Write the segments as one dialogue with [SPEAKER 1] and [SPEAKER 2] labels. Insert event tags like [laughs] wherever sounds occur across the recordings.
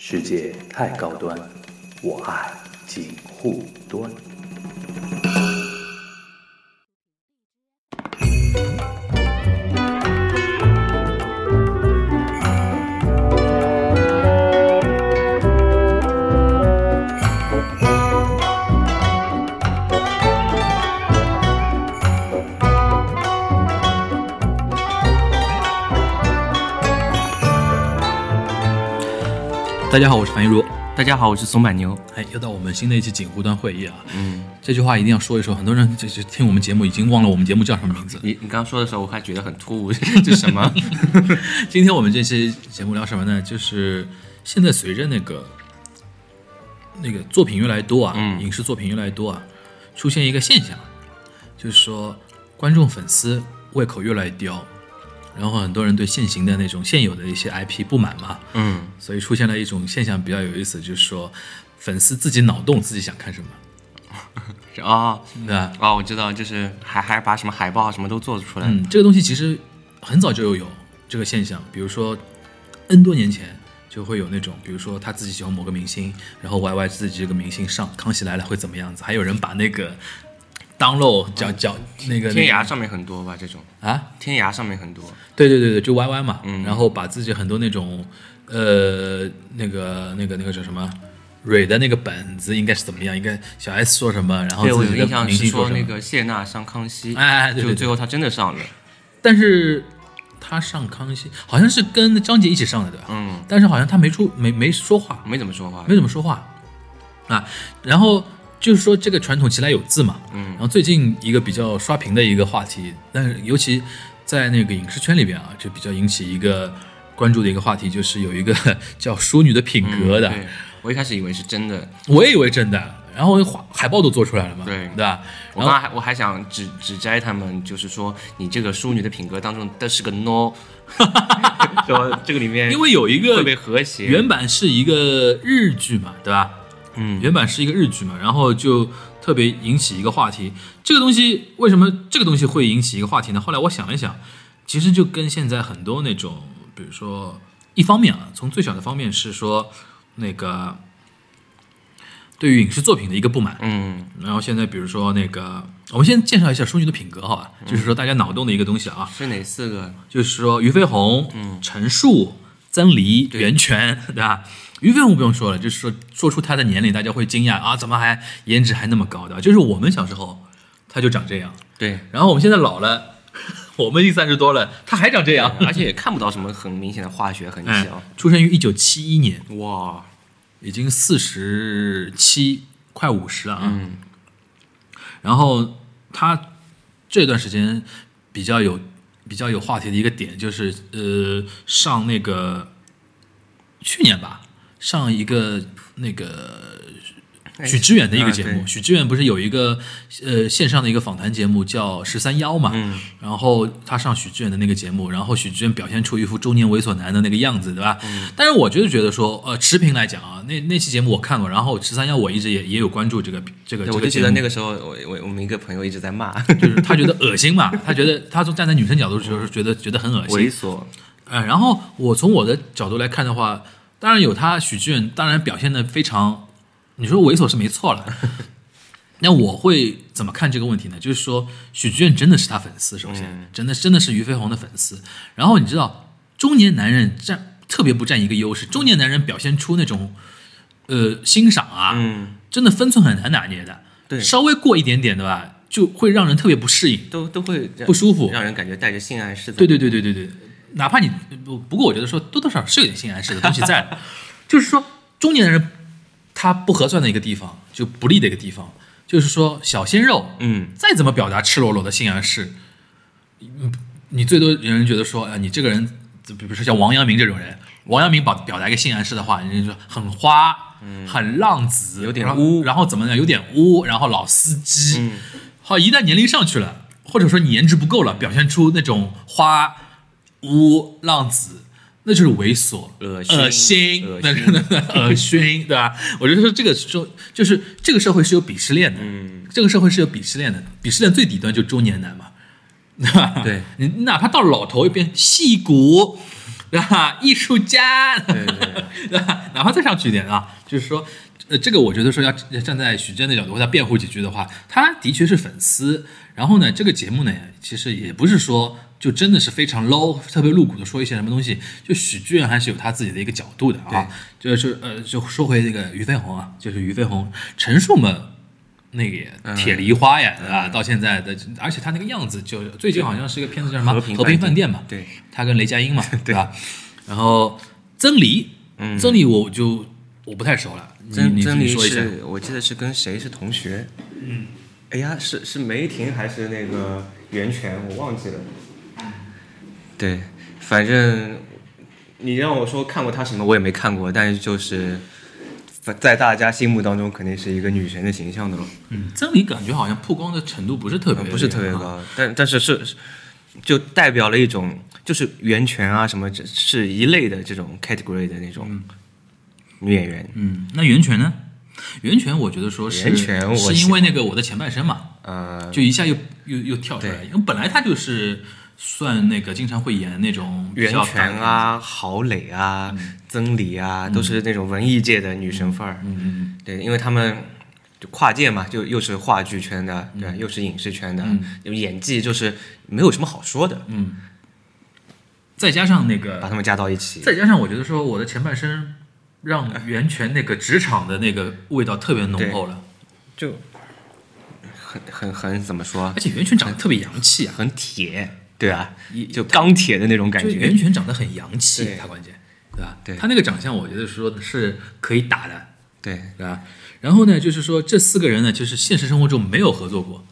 [SPEAKER 1] 世界太高端，我爱锦护端。
[SPEAKER 2] 大家好，我是樊一茹。
[SPEAKER 3] 大家好，我是松柏牛。
[SPEAKER 2] 哎，又到我们新的一期锦湖端会议啊。
[SPEAKER 3] 嗯，
[SPEAKER 2] 这句话一定要说一说，很多人就是听我们节目已经忘了我们节目叫什么名字。
[SPEAKER 3] 你你刚刚说的时候，我还觉得很突兀，[laughs] 这什么？[laughs]
[SPEAKER 2] 今天我们这期节目聊什么呢？就是现在随着那个那个作品越来越多啊，
[SPEAKER 3] 嗯
[SPEAKER 2] 影视作品越来越多啊，出现一个现象，就是说观众粉丝胃口越来越刁，然后很多人对现行的那种现有的一些 IP 不满嘛，
[SPEAKER 3] 嗯，
[SPEAKER 2] 所以出现了一种现象比较有意思，就是说粉丝自己脑洞自己想看什么，
[SPEAKER 3] 是 [laughs] 啊
[SPEAKER 2] 对吧？
[SPEAKER 3] 啊，我知道，就是还还把什么海报啊什么都做出来。
[SPEAKER 2] 嗯，这个东西其实很早就有这个现象，比如说 N 多年前就会有那种，比如说他自己喜欢某个明星，然后 Y Y 自己这个明星上《康熙来了》会怎么样子，还有人把那个 download 叫叫那个
[SPEAKER 3] 天涯上面很多吧，这种
[SPEAKER 2] 啊，
[SPEAKER 3] 天涯上面很多。
[SPEAKER 2] 对对对对，就 Y Y 嘛，
[SPEAKER 3] 嗯
[SPEAKER 2] 然后把自己很多那种呃那个那个那个叫什么。蕊的那个本子应该是怎么样？应该小 S 说什么，然后
[SPEAKER 3] 对，我有印象是。说那个谢娜上康熙，
[SPEAKER 2] 哎哎对对对
[SPEAKER 3] 就最后她真的上了。
[SPEAKER 2] 但是他上康熙好像是跟张杰一起上的，对吧？
[SPEAKER 3] 嗯，
[SPEAKER 2] 但是好像他没出没没说话，
[SPEAKER 3] 没怎么说话。
[SPEAKER 2] 没怎么说话啊。然后就是说这个传统其来有自嘛，
[SPEAKER 3] 嗯
[SPEAKER 2] 然后最近一个比较刷屏的一个话题，但是尤其在那个影视圈里边啊，就比较引起一个关注的一个话题，就是有一个 [laughs] 叫淑女的品格的，
[SPEAKER 3] 嗯对，我一开始以为是真的，
[SPEAKER 2] 我也以为真的，然后画海报都做出来了嘛，
[SPEAKER 3] 对
[SPEAKER 2] 对吧？
[SPEAKER 3] 我刚还我还想指指摘他们，就是说你这个淑女的品格当中的是个 no，[laughs] 说这个里面
[SPEAKER 2] 因为有一个
[SPEAKER 3] 特别和谐。
[SPEAKER 2] 原版是一个日剧嘛，对吧？
[SPEAKER 3] 嗯
[SPEAKER 2] 原版是一个日剧嘛，然后就特别引起一个话题。这个东西为什么这个东西会引起一个话题呢？后来我想了想，其实就跟现在很多那种，比如说，一方面啊，从最小的方面是说那个对于影视作品的一个不满，
[SPEAKER 3] 嗯
[SPEAKER 2] 然后现在比如说那个，我们先介绍一下淑女的品格，好吧？就是说大家脑洞的一个东西啊，
[SPEAKER 3] 是哪四个？
[SPEAKER 2] 就是说俞飞鸿、陈数、曾黎、袁泉，对吧？于飞鸿不用说了，就是说说出他的年龄，大家会惊讶啊，怎么还颜值还那么高的？就是我们小时候他就长这样，
[SPEAKER 3] 对，
[SPEAKER 2] 然后我们现在老了，[laughs] 我们已经三十多了，他还长这样。
[SPEAKER 3] 而且也看不到什么很明显的化学痕迹
[SPEAKER 2] 哎
[SPEAKER 3] 啊。，
[SPEAKER 2] 出生于一九七一年，
[SPEAKER 3] 哇，
[SPEAKER 2] 已经四十七，快五十了啊。
[SPEAKER 3] 嗯
[SPEAKER 2] 然后他这段时间比较有比较有话题的一个点就是呃上那个去年吧上一个那个许知远的一个节目，
[SPEAKER 3] 啊
[SPEAKER 2] 许知远不是有一个呃线上的一个访谈节目叫十三幺嘛，
[SPEAKER 3] 嗯。
[SPEAKER 2] 然后他上许知远的那个节目，然后许知远表现出一副中年猥琐男的那个样子，对吧？
[SPEAKER 3] 嗯。
[SPEAKER 2] 但是我就是觉得说，呃，持平来讲啊，那那期节目我看过，然后十三幺我一直也也有关注这个这个
[SPEAKER 3] 我就记得那个时候，我我我们一个朋友一直在骂。
[SPEAKER 2] 就是他觉得恶心嘛，他觉得他从站在女生角度就是觉得觉得很恶心。
[SPEAKER 3] 猥，琐。
[SPEAKER 2] 呃，然后我从我的角度来看的话，当然有他许志远，当然表现的非常，你说猥琐是没错了。那我会怎么看这个问题呢？就是说，许志远真的是他粉丝，首先，
[SPEAKER 3] 嗯
[SPEAKER 2] 真的真的是俞飞鸿的粉丝。然后你知道，中年男人占特别不占一个优势，中年男人表现出那种呃欣赏啊，
[SPEAKER 3] 嗯，
[SPEAKER 2] 真的分寸很难拿捏的。
[SPEAKER 3] 对
[SPEAKER 2] 稍微过一点点的吧，就会让人特别不适应。
[SPEAKER 3] 都都会
[SPEAKER 2] 不舒服
[SPEAKER 3] 让人感觉带着性暗示的。
[SPEAKER 2] 对对对对对对，哪怕你不不过，我觉得说多多少少是有点性暗示的东西在的，[laughs] 就是说中年人他不合算的一个地方，就不利的一个地方，就是说小鲜肉
[SPEAKER 3] 嗯，
[SPEAKER 2] 再怎么表达赤裸裸的性暗示，嗯，你最多有人觉得说，啊，你这个人，比如说像王阳明这种人，王阳明表表达一个性暗示的话，人家说很花，很浪子，
[SPEAKER 3] 有点污。
[SPEAKER 2] 然后怎么样，有点污，然后老司机，
[SPEAKER 3] 嗯。
[SPEAKER 2] 好，一旦年龄上去了，或者说你颜值不够了，表现出那种花污浪子，那就是猥琐、
[SPEAKER 3] 恶心
[SPEAKER 2] 恶心、
[SPEAKER 3] 恶
[SPEAKER 2] 那
[SPEAKER 3] 心
[SPEAKER 2] 对吧？[laughs] 我觉得说这个说就是这个社会是有鄙视链的，
[SPEAKER 3] 嗯，
[SPEAKER 2] 这个社会是有鄙视链的，鄙视链最底端就中年男嘛，[laughs] 对吧？
[SPEAKER 3] 对
[SPEAKER 2] 你哪怕到老头一边戏骨，[laughs] 对吧？艺术家，
[SPEAKER 3] 对对
[SPEAKER 2] 对吧？哪怕再上去一点啊，就是说，呃，这个我觉得说要站在许真的角度为他辩护几句的话，他的确是粉丝。然后呢，这个节目呢，其实也不是说就真的是非常 low、特别露骨的说一些什么东西。就许志远还是有他自己的一个角度的啊。就是呃，就说回那个俞飞鸿啊，就是俞飞鸿陈数嘛，那个也铁梨花呀，对吧？到现在的，而且他那个样子，就最近好像是一个片子叫什么《
[SPEAKER 3] 和平
[SPEAKER 2] 和平饭店》嘛，
[SPEAKER 3] 对，
[SPEAKER 2] 他跟雷佳音嘛，[laughs] 对吧？然后曾黎，曾黎我就我不太熟了，
[SPEAKER 3] 曾曾黎。是我记得是跟谁是同学？嗯，哎呀，是是梅婷还是那个袁泉？我忘记了。对，反正你让我说看过她什么，我也没看过，但是就是在在大家心目当中肯定是一个女神的形象的咯。
[SPEAKER 2] 嗯，曾黎感觉好像曝光的程度不是特别，
[SPEAKER 3] 不是特别
[SPEAKER 2] 啊。
[SPEAKER 3] 高，但但是是就代表了一种就是袁泉啊什么这是一类的这种 category 的那种女演员。
[SPEAKER 2] 嗯，那袁泉呢？袁泉我觉得说是
[SPEAKER 3] 袁泉我
[SPEAKER 2] 是因为那个我的前半生嘛，
[SPEAKER 3] 呃，
[SPEAKER 2] 就一下又又又跳出来，因为本来他就是算那个经常会演那种比
[SPEAKER 3] 袁泉啊、郝蕾啊、曾黎啊，都是那种文艺界的女神范儿。
[SPEAKER 2] 嗯嗯
[SPEAKER 3] 对，因为他们就跨界嘛，就又是话剧圈的，对，又是影视圈的，有演技就是没有什么好说的，
[SPEAKER 2] 嗯，再加上那个
[SPEAKER 3] 把他们加到一起。
[SPEAKER 2] 再加上我觉得说我的前半生让袁泉那个职场的那个味道特别浓厚了，
[SPEAKER 3] 就很很很怎么说？
[SPEAKER 2] 而，且袁泉长得特别洋气啊，
[SPEAKER 3] 很铁，对啊
[SPEAKER 2] 一，
[SPEAKER 3] 就钢铁的那种感
[SPEAKER 2] 觉。袁。泉长得很洋气，他关键对吧？
[SPEAKER 3] 对。
[SPEAKER 2] 他那个长相，我觉得说是可以打的，
[SPEAKER 3] 对，
[SPEAKER 2] 对吧？然后呢，就是说这四个人呢，就是现实生活中没有合作过，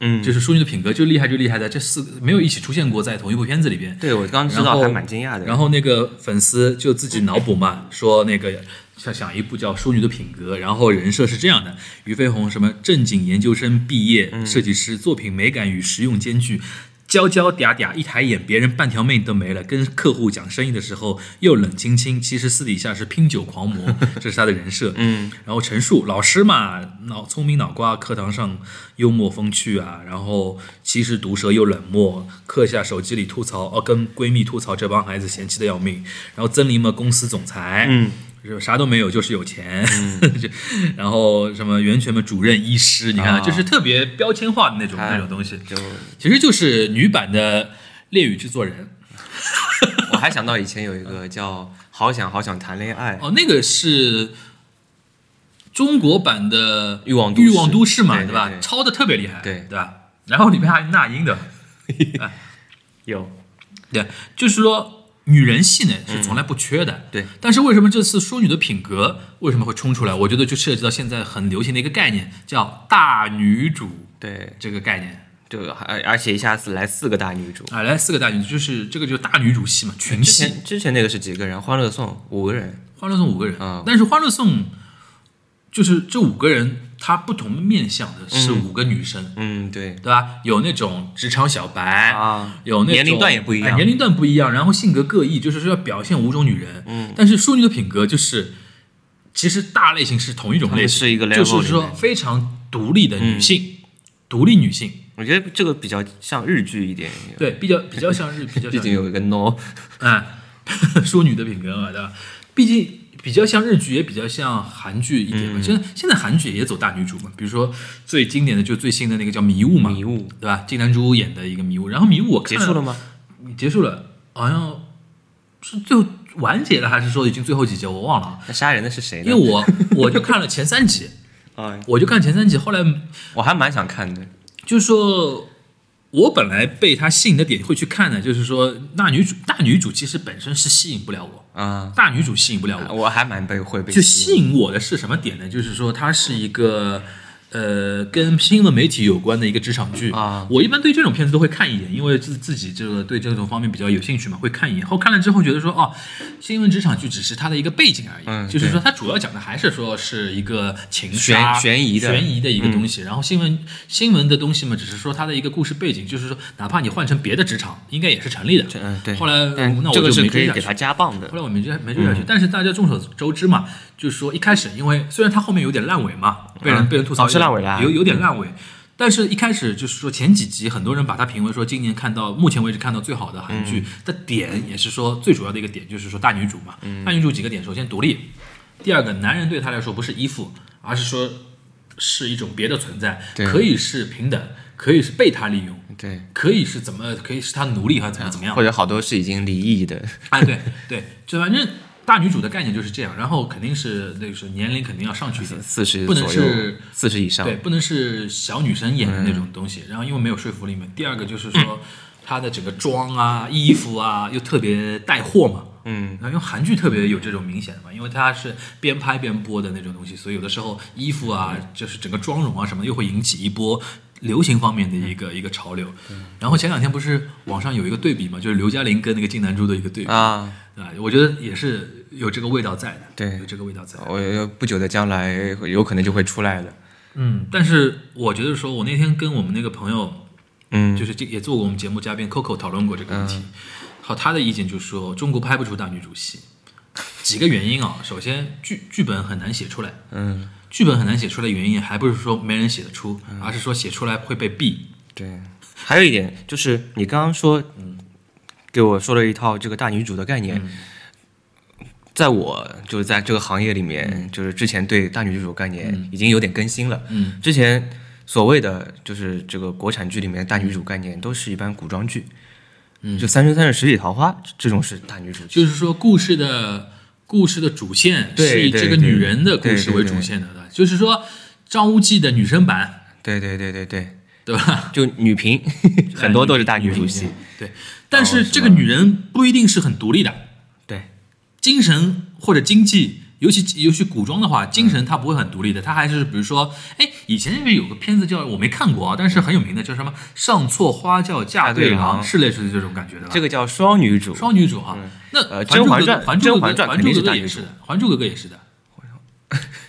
[SPEAKER 3] 嗯，
[SPEAKER 2] 就是淑女的品格就厉害就厉害在这四个没有一起出现过在同一部片子里边。
[SPEAKER 3] 对我刚知道还蛮惊讶的。
[SPEAKER 2] 然后那个粉丝就自己脑补嘛，说那个想想一部叫《淑女的品格》，然后人设是这样的：俞飞鸿什么正经研究生毕业，设计师，作品美感与实用兼具。娇娇嗲嗲，一抬眼别人半条命都没了。跟客户讲生意的时候又冷清清，其实私底下是拼酒狂魔，[laughs] 这是他的人设。
[SPEAKER 3] 嗯，
[SPEAKER 2] 然后陈述老师嘛，脑聪明脑瓜，课堂上幽默风趣啊，然后其实毒舌又冷漠，课下手机里吐槽，哦，跟闺蜜吐槽这帮孩子嫌弃的要命。然后曾林嘛，公司总裁，
[SPEAKER 3] 嗯，
[SPEAKER 2] 就啥都没有，就是有钱。[laughs] 就然后什么源泉嘛，主任医师，你看，
[SPEAKER 3] 啊
[SPEAKER 2] 就是特别标签化的那种
[SPEAKER 3] 哎
[SPEAKER 2] 那种东西，
[SPEAKER 3] 就
[SPEAKER 2] 其实就是女版的恋与制作人。[laughs]
[SPEAKER 3] 我还想到以前有一个叫《好想好想谈恋爱》，
[SPEAKER 2] 哦，那个是中国版的
[SPEAKER 3] 欲望都市
[SPEAKER 2] 欲望都市嘛，
[SPEAKER 3] 对对对
[SPEAKER 2] 抄的特别厉害，
[SPEAKER 3] 对
[SPEAKER 2] 对吧？然后里面还有那英的，[laughs]
[SPEAKER 3] 有
[SPEAKER 2] 对，就是说女人戏呢是从来不缺的，
[SPEAKER 3] 对。
[SPEAKER 2] 但是为什么这次淑女的品格为什么会冲出来？我觉得就涉及到现在很流行的一个概念，叫大女主
[SPEAKER 3] 对，
[SPEAKER 2] 这个概念。
[SPEAKER 3] 对而而且一下子来四个大女主。
[SPEAKER 2] 啊，来四个大女主，就是这个就是大女主戏嘛，群
[SPEAKER 3] 之
[SPEAKER 2] 戏。
[SPEAKER 3] 前之前那个是几个人？欢乐颂五个人。
[SPEAKER 2] 欢乐颂五个人，
[SPEAKER 3] 嗯
[SPEAKER 2] 但是欢乐颂就是这五个人，她不同面向的是五个女生，
[SPEAKER 3] 嗯，对
[SPEAKER 2] 对吧？有那种职场小白，
[SPEAKER 3] 啊，
[SPEAKER 2] 有那种
[SPEAKER 3] 年龄段也不一样
[SPEAKER 2] 哎年龄段不一样，然后性格各异，就是说要表现五种女人。嗯，但是淑女的品格就是，其实大类型是同一种类型，
[SPEAKER 3] 是一个
[SPEAKER 2] 就是说非常独立的女性，独立女性，
[SPEAKER 3] 我觉得这个比较像日剧一点。
[SPEAKER 2] 对，比较比较像日，比较像 [laughs]
[SPEAKER 3] 毕竟有一个 no。
[SPEAKER 2] 嗯，[laughs] 淑女的品格嘛，对吧？毕竟比较像日剧，也比较像韩剧一点嘛。现在现在韩剧也走大女主嘛，比如说最经典的就最新的那个叫《迷雾》嘛，
[SPEAKER 3] 迷雾
[SPEAKER 2] 对吧？金南珠演的一个《迷雾》，然后《迷雾》我看
[SPEAKER 3] 结束了？吗？
[SPEAKER 2] 结束了，好像是最后完结了，还是说已经最后几集？我忘了啊。
[SPEAKER 3] 那杀人的是谁呢？
[SPEAKER 2] 因为我我就看了前三集，[laughs]
[SPEAKER 3] 啊，
[SPEAKER 2] 我就看前三集，后来
[SPEAKER 3] 我还蛮想看的。
[SPEAKER 2] 就是说，我本来被他吸引的点会去看的，就是说大女主大女主其实本身是吸引不了我，
[SPEAKER 3] 啊，
[SPEAKER 2] 大女主吸引不了我。
[SPEAKER 3] 我还蛮被会被
[SPEAKER 2] 就
[SPEAKER 3] 吸
[SPEAKER 2] 吸引我的是什么点呢？就是说她是一个呃跟新闻媒体有关的一个职场剧
[SPEAKER 3] 啊
[SPEAKER 2] 我一般对这种片子都会看一眼，因为自自己这个对这种方面比较有兴趣嘛，会看一眼。后看了之后觉得说，哦，新闻职场剧只是它的一个背景而已，
[SPEAKER 3] 嗯
[SPEAKER 2] 就是说它主要讲的还是说是一个情杀
[SPEAKER 3] 悬悬疑的嗯
[SPEAKER 2] 悬疑的一个东西。然后新闻新闻的东西嘛，只是说它的一个故事背景，就是说哪怕你换成别的职场，应该也是成立的。
[SPEAKER 3] 嗯，对。
[SPEAKER 2] 后来
[SPEAKER 3] 但
[SPEAKER 2] 那我
[SPEAKER 3] 这个
[SPEAKER 2] 就没追下去
[SPEAKER 3] 可以给他加棒的
[SPEAKER 2] 后。来我没追没追下去，但是大家众所周知嘛，就是说一开始因为虽然他后面有点烂尾嘛，被人、
[SPEAKER 3] 嗯
[SPEAKER 2] 被人吐槽
[SPEAKER 3] 哦是烂尾了
[SPEAKER 2] 有有点烂尾，但是，一开始就是说前几集，很多人把它评为说今年看到目前为止看到最好的韩剧的点，也是说最主要的一个点，就是说大女主嘛。大女主几个点，首先独立，第二个男人对她来说不是依附，而是说是一种别的存在，可以是平等，可以是被他利用，
[SPEAKER 3] 对，
[SPEAKER 2] 可以是怎么，可以是他奴隶还是怎么怎么样
[SPEAKER 3] 或。者好多是已经离异的，
[SPEAKER 2] 哎，对对，就反正大女主的概念就是这样，然后肯定是那个是年龄肯定要上去一点，
[SPEAKER 3] 四十
[SPEAKER 2] 不能是，
[SPEAKER 3] 四十以上，
[SPEAKER 2] 对，不能是小女生演的那种东西。然后因为没有说服力嘛。第二个就是说，她的整个妆啊、衣服啊又特别带货嘛。
[SPEAKER 3] 嗯，
[SPEAKER 2] 然后因为韩剧特别有这种明显的嘛，因为它是边拍边播的那种东西，所以有的时候衣服啊，就是整个妆容啊什么的，又会引起一波流行方面的一个一个潮流。然后前两天不是网上有一个对比嘛，就是刘嘉玲跟那个金南珠的一个对比
[SPEAKER 3] 啊，
[SPEAKER 2] 啊，我觉得也是有这个味道在的，
[SPEAKER 3] 对。
[SPEAKER 2] 有这个味道在。
[SPEAKER 3] 我不久的将来有可能就会出来的，
[SPEAKER 2] 嗯，但是我觉得说，我那天跟我们那个朋友，
[SPEAKER 3] 嗯，
[SPEAKER 2] 就是这也做过我们节目嘉宾 Coco 讨论过这个问题。好，他的意见就是说，中国拍不出大女主戏，几个原因啊。首先，剧剧本很难写出来，
[SPEAKER 3] 嗯，
[SPEAKER 2] 剧本很难写出来的，原因还不是说没人写得出，而是说写出来会被毙。
[SPEAKER 3] 对，还有一点就是你刚刚说，嗯，给我说了一套这个大女主的概念，在我就是在这个行业里面，就是之前对大女主概念已经有点更新了。
[SPEAKER 2] 嗯，
[SPEAKER 3] 之前所谓的就是这个国产剧里面的大女主概念，都是一般古装剧，
[SPEAKER 2] 嗯。
[SPEAKER 3] 就《三生三世十里桃花》这种是大女主。剧，
[SPEAKER 2] 就是说故事的故事的主线是以这个女人的故事为主线的，对就是说张无忌的女生版，
[SPEAKER 3] 对对对对对，
[SPEAKER 2] 对吧？
[SPEAKER 3] 就女频 [laughs] 很多都是大女主戏，
[SPEAKER 2] 对，但是这个女人不一定是很独立的。
[SPEAKER 3] 对。
[SPEAKER 2] 精神或者经济，尤其尤其古装的话，精神它不会很独立的，它还是比如说，哎，以前那边有个片子叫我没看过啊，但是很有名的，叫什么“上错花轿嫁对郎”，是类似于这种感觉的吧？
[SPEAKER 3] 这个叫双女主，
[SPEAKER 2] 双女主啊，那
[SPEAKER 3] 甄嬛传
[SPEAKER 2] 还珠格格
[SPEAKER 3] 甄嬛传
[SPEAKER 2] 还
[SPEAKER 3] 肯定
[SPEAKER 2] 珠格格也是的，
[SPEAKER 3] 是大女主。
[SPEAKER 2] 还珠格格也是的，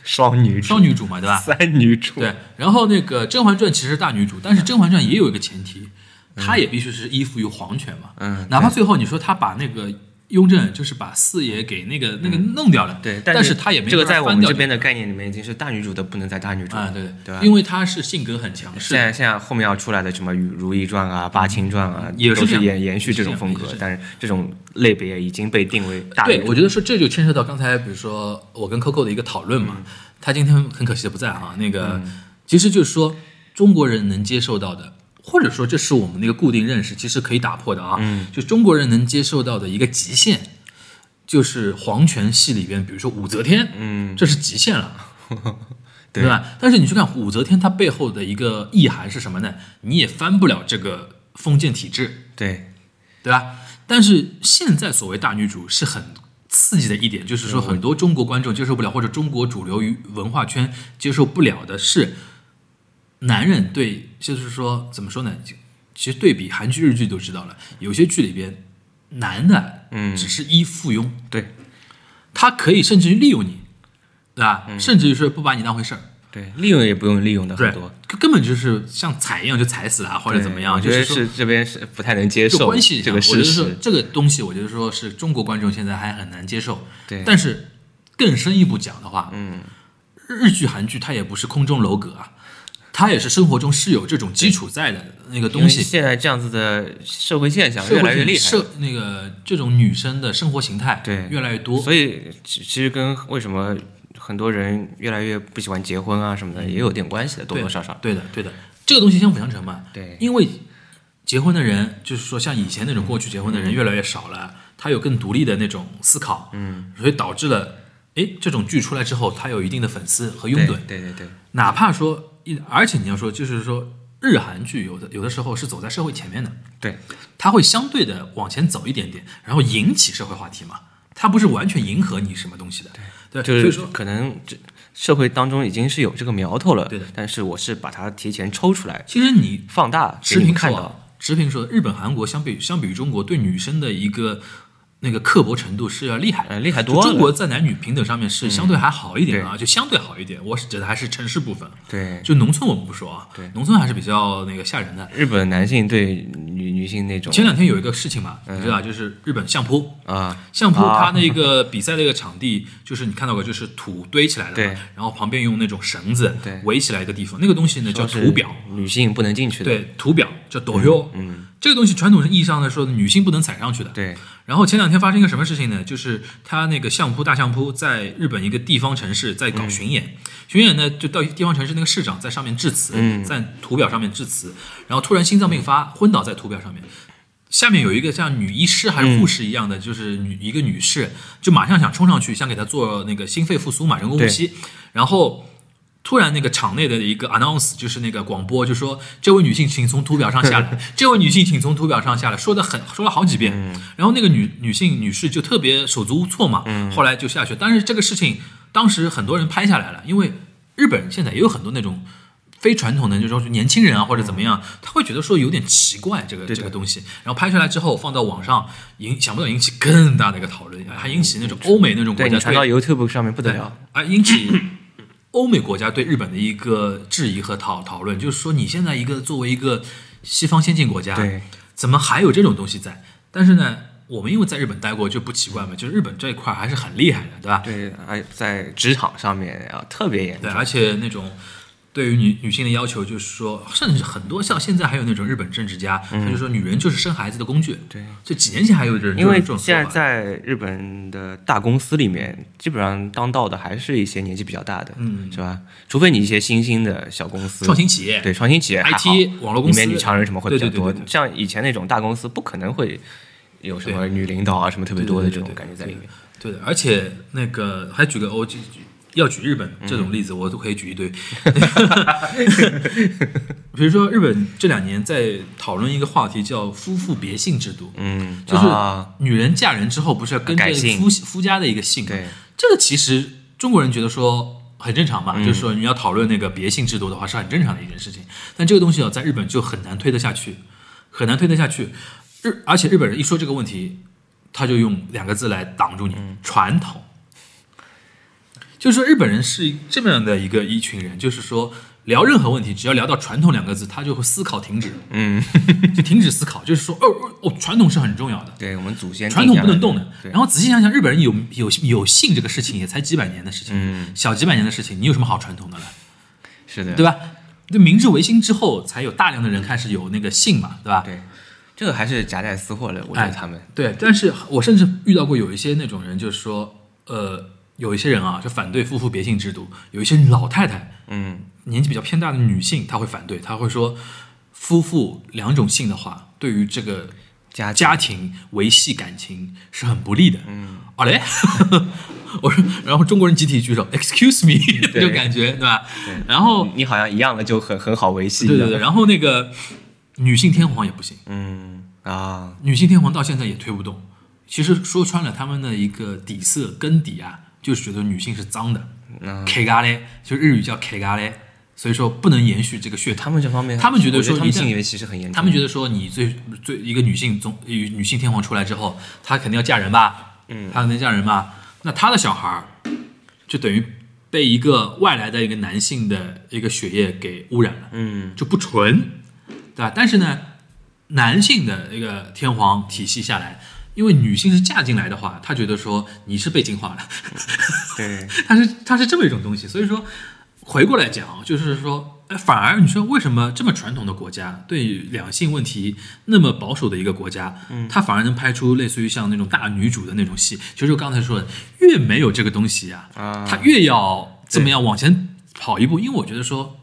[SPEAKER 3] 双女主，
[SPEAKER 2] 双女主嘛，对吧？
[SPEAKER 3] 三女主，
[SPEAKER 2] 对，然后那个《甄嬛传》其实是大女主，但是《甄嬛传》也有一个前提，她也必须是依附于皇权嘛。
[SPEAKER 3] 嗯
[SPEAKER 2] 哪怕最后你说她把那个雍正就是把四爷给那个那个弄掉了，
[SPEAKER 3] 对，
[SPEAKER 2] 但
[SPEAKER 3] 是
[SPEAKER 2] 他也没
[SPEAKER 3] 这个在我们这边的概念里面已经是大女主的不能再大女主了
[SPEAKER 2] 啊，对
[SPEAKER 3] 对吧？
[SPEAKER 2] 因为她是性格很强势。
[SPEAKER 3] 现，在现在后面要出来的什么《如懿传》啊、《八清传》啊，
[SPEAKER 2] 也
[SPEAKER 3] 都是延延续这种风格但是这种类别已经被定为大女
[SPEAKER 2] 对，我觉得说这就牵涉到刚才比如说我跟 Coco 的一个讨论
[SPEAKER 3] 嗯。
[SPEAKER 2] 嘛，他今天很可惜的不在啊，那个、其实就是说中国人能接受到的。或者说，这是我们那个固定认识，其实可以打破的啊。
[SPEAKER 3] 嗯
[SPEAKER 2] 就中国人能接受到的一个极限，就是皇权戏里边，比如说武则天，
[SPEAKER 3] 嗯，
[SPEAKER 2] 这是极限了，[laughs]
[SPEAKER 3] 对
[SPEAKER 2] 吧？但是你去看武则天，她背后的一个意涵是什么呢？你也翻不了这个封建体制，
[SPEAKER 3] 对
[SPEAKER 2] 对吧？但是现在所谓大女主是很刺激的一点，就是说很多中国观众接受不了，或者中国主流于文化圈接受不了的是，男人对，就是说怎么说呢？其实对比韩剧、日剧都知道了，有些剧里边男的，
[SPEAKER 3] 嗯。
[SPEAKER 2] 只是一附庸，
[SPEAKER 3] 对。
[SPEAKER 2] 他可以甚至于利用你，对吧？甚至于是不把你当回事儿，
[SPEAKER 3] 对，利用也不用利用的很多，，
[SPEAKER 2] 根根本就是像踩一样就踩死了，或者怎么样，
[SPEAKER 3] 我觉得
[SPEAKER 2] 就是说
[SPEAKER 3] 是这边是不太能接受
[SPEAKER 2] 就关系
[SPEAKER 3] 这个事
[SPEAKER 2] 上我觉得说
[SPEAKER 3] 实。
[SPEAKER 2] 这个东西，我觉得说是中国观众现在还很难接受。
[SPEAKER 3] 对。
[SPEAKER 2] 但是更深一步讲的话，
[SPEAKER 3] 嗯，
[SPEAKER 2] 日剧、韩剧它也不是空中楼阁啊，它也是生活中是有这种基础在的那个东西。
[SPEAKER 3] 现在这样子的社会现象越来越厉害，
[SPEAKER 2] 社那个这种女生的生活形态
[SPEAKER 3] 对。
[SPEAKER 2] 越来越多，
[SPEAKER 3] 所以其其实跟为什么很多人越来越不喜欢结婚啊什么的也有点关系的，多多少少。
[SPEAKER 2] 对的对的，这个东西相辅相成嘛。
[SPEAKER 3] 对。
[SPEAKER 2] 因为结婚的人，就是说像以前那种过去结婚的人越来越少了，他有更独立的那种思考，
[SPEAKER 3] 嗯，
[SPEAKER 2] 所以导致了，诶，这种剧出来之后，他有一定的粉丝和拥趸，
[SPEAKER 3] 对对对。
[SPEAKER 2] 哪怕说一，而且你要说，就是说日韩剧有的有的时候是走在社会前面的，
[SPEAKER 3] 对。
[SPEAKER 2] 它会相对的往前走一点点，然后引起社会话题嘛，它不是完全迎合你什么东西的，对，
[SPEAKER 3] 就是
[SPEAKER 2] 所以说
[SPEAKER 3] 可能这社会当中已经是有这个苗头了，
[SPEAKER 2] 对的
[SPEAKER 3] 但是我是把它提前抽出来，
[SPEAKER 2] 其实你
[SPEAKER 3] 放大给
[SPEAKER 2] 持平说啊
[SPEAKER 3] 你们看到。，
[SPEAKER 2] 持平说，日本、韩国相比相比于中国，对女生的一个那个刻薄程度是要厉害的，
[SPEAKER 3] 呃厉害多了。
[SPEAKER 2] 中国在男女平等上面是相对还好一点啊，就相对好一点。我是指的还是城市部分，
[SPEAKER 3] 对。
[SPEAKER 2] 就农村我们不说啊，
[SPEAKER 3] 对。
[SPEAKER 2] 农村还是比较那个吓人的。
[SPEAKER 3] 日本男性对女女性那种。
[SPEAKER 2] 前两天有一个事情嘛，
[SPEAKER 3] 嗯。
[SPEAKER 2] 你知道，就是日本相扑，
[SPEAKER 3] 啊，
[SPEAKER 2] 相扑
[SPEAKER 3] 啊。
[SPEAKER 2] 它那个比赛的一个场地，就是你看到过，就是土堆起来的
[SPEAKER 3] 对。
[SPEAKER 2] 嘛，然后旁边用那种绳子
[SPEAKER 3] 对。
[SPEAKER 2] 围起来一个地方，那个东西呢叫
[SPEAKER 3] 说是
[SPEAKER 2] 土表，
[SPEAKER 3] 女性不能进去的。
[SPEAKER 2] 对，土表叫斗优，
[SPEAKER 3] 嗯，
[SPEAKER 2] 这个东西传统意义上来说，女性不能踩上去的。
[SPEAKER 3] 对，
[SPEAKER 2] 然后前两天发生一个什么事情呢？就是他那个相扑大相扑在日本一个地方城市在搞巡演，巡演呢就到地方城市那个市长在上面致辞，
[SPEAKER 3] 嗯
[SPEAKER 2] 在图表上面致辞，然后突然心脏病发，昏倒在图表上面。下面有一个像女医师还是护士一样的，就是女一个女士，就马上想冲上去，想给她做那个心肺复苏嘛，人工呼吸，然后。突然，那个场内的一个 announce 就是那个广播，就说这位女性请从图表上下来，[laughs] 这位女性请从图表上下来，说的很说了好几遍。然后那个女女性女士就特别手足无措嘛，后来就下去。但是这个事情当时很多人拍下来了，因为日本现在也有很多那种非传统的，就是说年轻人啊或者怎么样，他会觉得说有点奇怪这个这个东西。然后拍出来之后放到网上，引想不到引起更大的一个讨论，还引起那种欧美那种国家
[SPEAKER 3] 传到 YouTube 上面不得了。
[SPEAKER 2] 啊引起欧美国家对日本的一个质疑和讨讨论，就是说你现在一个作为一个西方先进国家，
[SPEAKER 3] 对，
[SPEAKER 2] 怎么还有这种东西在？但是呢，我们因为在日本待过，就不奇怪嘛，就是日本这一块还是很厉害的，对吧？
[SPEAKER 3] 对，而在职场上面啊特别严
[SPEAKER 2] 对，而且那种对于女女性的要求，就是说，甚至很多像现在还有那种日本政治家，他就说女人就是生孩子的工具。
[SPEAKER 3] 嗯对，
[SPEAKER 2] 就几年前还有这种
[SPEAKER 3] 因为现在在日本的大公司里面，基本上当道的还是一些年纪比较大的，
[SPEAKER 2] 嗯
[SPEAKER 3] 是吧？除非你一些新兴的小公司，
[SPEAKER 2] 创新企业，
[SPEAKER 3] 对创新企业
[SPEAKER 2] IT 网络公司
[SPEAKER 3] 里面女强人什么会比较多
[SPEAKER 2] 对对对对。对
[SPEAKER 3] 像以前那种大公司，不可能会有什么女领导啊什么特别多的这种感觉在里面。
[SPEAKER 2] 对的，而且那个还举个我举要举日本这种例子，我都可以举一堆。比如说日本这两年在讨论一个话题，叫夫妇别姓制度，
[SPEAKER 3] 嗯，
[SPEAKER 2] 就是
[SPEAKER 3] 啊
[SPEAKER 2] 女人嫁人之后不是要跟着夫夫家的一个姓？
[SPEAKER 3] 对，
[SPEAKER 2] 这个其实中国人觉得说很正常嘛，
[SPEAKER 3] 嗯
[SPEAKER 2] 就是说你要讨论那个别姓制度的话是很正常的一件事情。但这个东西啊，在日本就很难推得下去，很难推得下去。日而且日本人一说这个问题，他就用两个字来挡住你：
[SPEAKER 3] 嗯
[SPEAKER 2] 传统。就是说，日本人是这么样的一个一群人，就是说聊任何问题，只要聊到传统两个字，他就会思考停止，
[SPEAKER 3] 嗯，
[SPEAKER 2] 就停止思考，就是说，哦哦哦，传统是很重要的。
[SPEAKER 3] 对我们祖先
[SPEAKER 2] 传统不能动的。然后仔细想想，日本人有有有姓这个事情也才几百年的事情，
[SPEAKER 3] 嗯
[SPEAKER 2] 小几百年的事情，你有什么好传统的了，
[SPEAKER 3] 是的，
[SPEAKER 2] 对吧？就明治维新之后，才有大量的人开始有那个姓嘛，对吧？
[SPEAKER 3] 对，这个还是夹带私货的，我觉
[SPEAKER 2] 哎
[SPEAKER 3] 得他们。
[SPEAKER 2] 对，但是我甚至遇到过有一些那种人，就是说，呃，有一些人啊，就反对夫妇别姓制度，有一些老太太，
[SPEAKER 3] 嗯，
[SPEAKER 2] 年纪比较偏大的女性，她会反对，她会说，夫妇两种姓的话，对于这个
[SPEAKER 3] 家
[SPEAKER 2] 家庭维系感情是很不利的。嗯，好嘞，[laughs] 我说，然后中国人集体举手，excuse me，[laughs]
[SPEAKER 3] 对
[SPEAKER 2] 就感觉对吧？然后
[SPEAKER 3] 你好像一样的就很很好维系。
[SPEAKER 2] 对对对，，然后那个女性天皇也不行，
[SPEAKER 3] 嗯啊，
[SPEAKER 2] 女性天皇到现在也推不动。其实说穿了，他们的一个底色根底啊，就是觉得女性是脏的
[SPEAKER 3] 嗯
[SPEAKER 2] ，K 嘎嘞，就日语叫 K 嘎嘞，所以说不能延续这个血统。
[SPEAKER 3] 他们这方面，
[SPEAKER 2] 他们觉得
[SPEAKER 3] 我他们
[SPEAKER 2] 说一旦
[SPEAKER 3] 性缘其实很严重。
[SPEAKER 2] 他们觉得说你最最一个女性总女性天皇出来之后，她肯定要嫁人吧？
[SPEAKER 3] 嗯
[SPEAKER 2] 她肯定嫁人吧？那她的小孩儿就等于被一个外来的一个男性的一个血液给污染了，
[SPEAKER 3] 嗯
[SPEAKER 2] 就不纯，对吧？但是呢，男性的一个天皇体系下来，因为女性是嫁进来的话，她觉得说你是被进化了，
[SPEAKER 3] 对，[laughs]
[SPEAKER 2] 她是她是这么一种东西，所以说回过来讲，就是说，哎，反而你说为什么这么传统的国家对两性问题那么保守的一个国家，嗯，它反而能拍出类似于像那种大女主的那种戏？就是我刚才说的，越没有这个东西啊，
[SPEAKER 3] 啊
[SPEAKER 2] 它越要怎么样往前跑一步？因为我觉得说。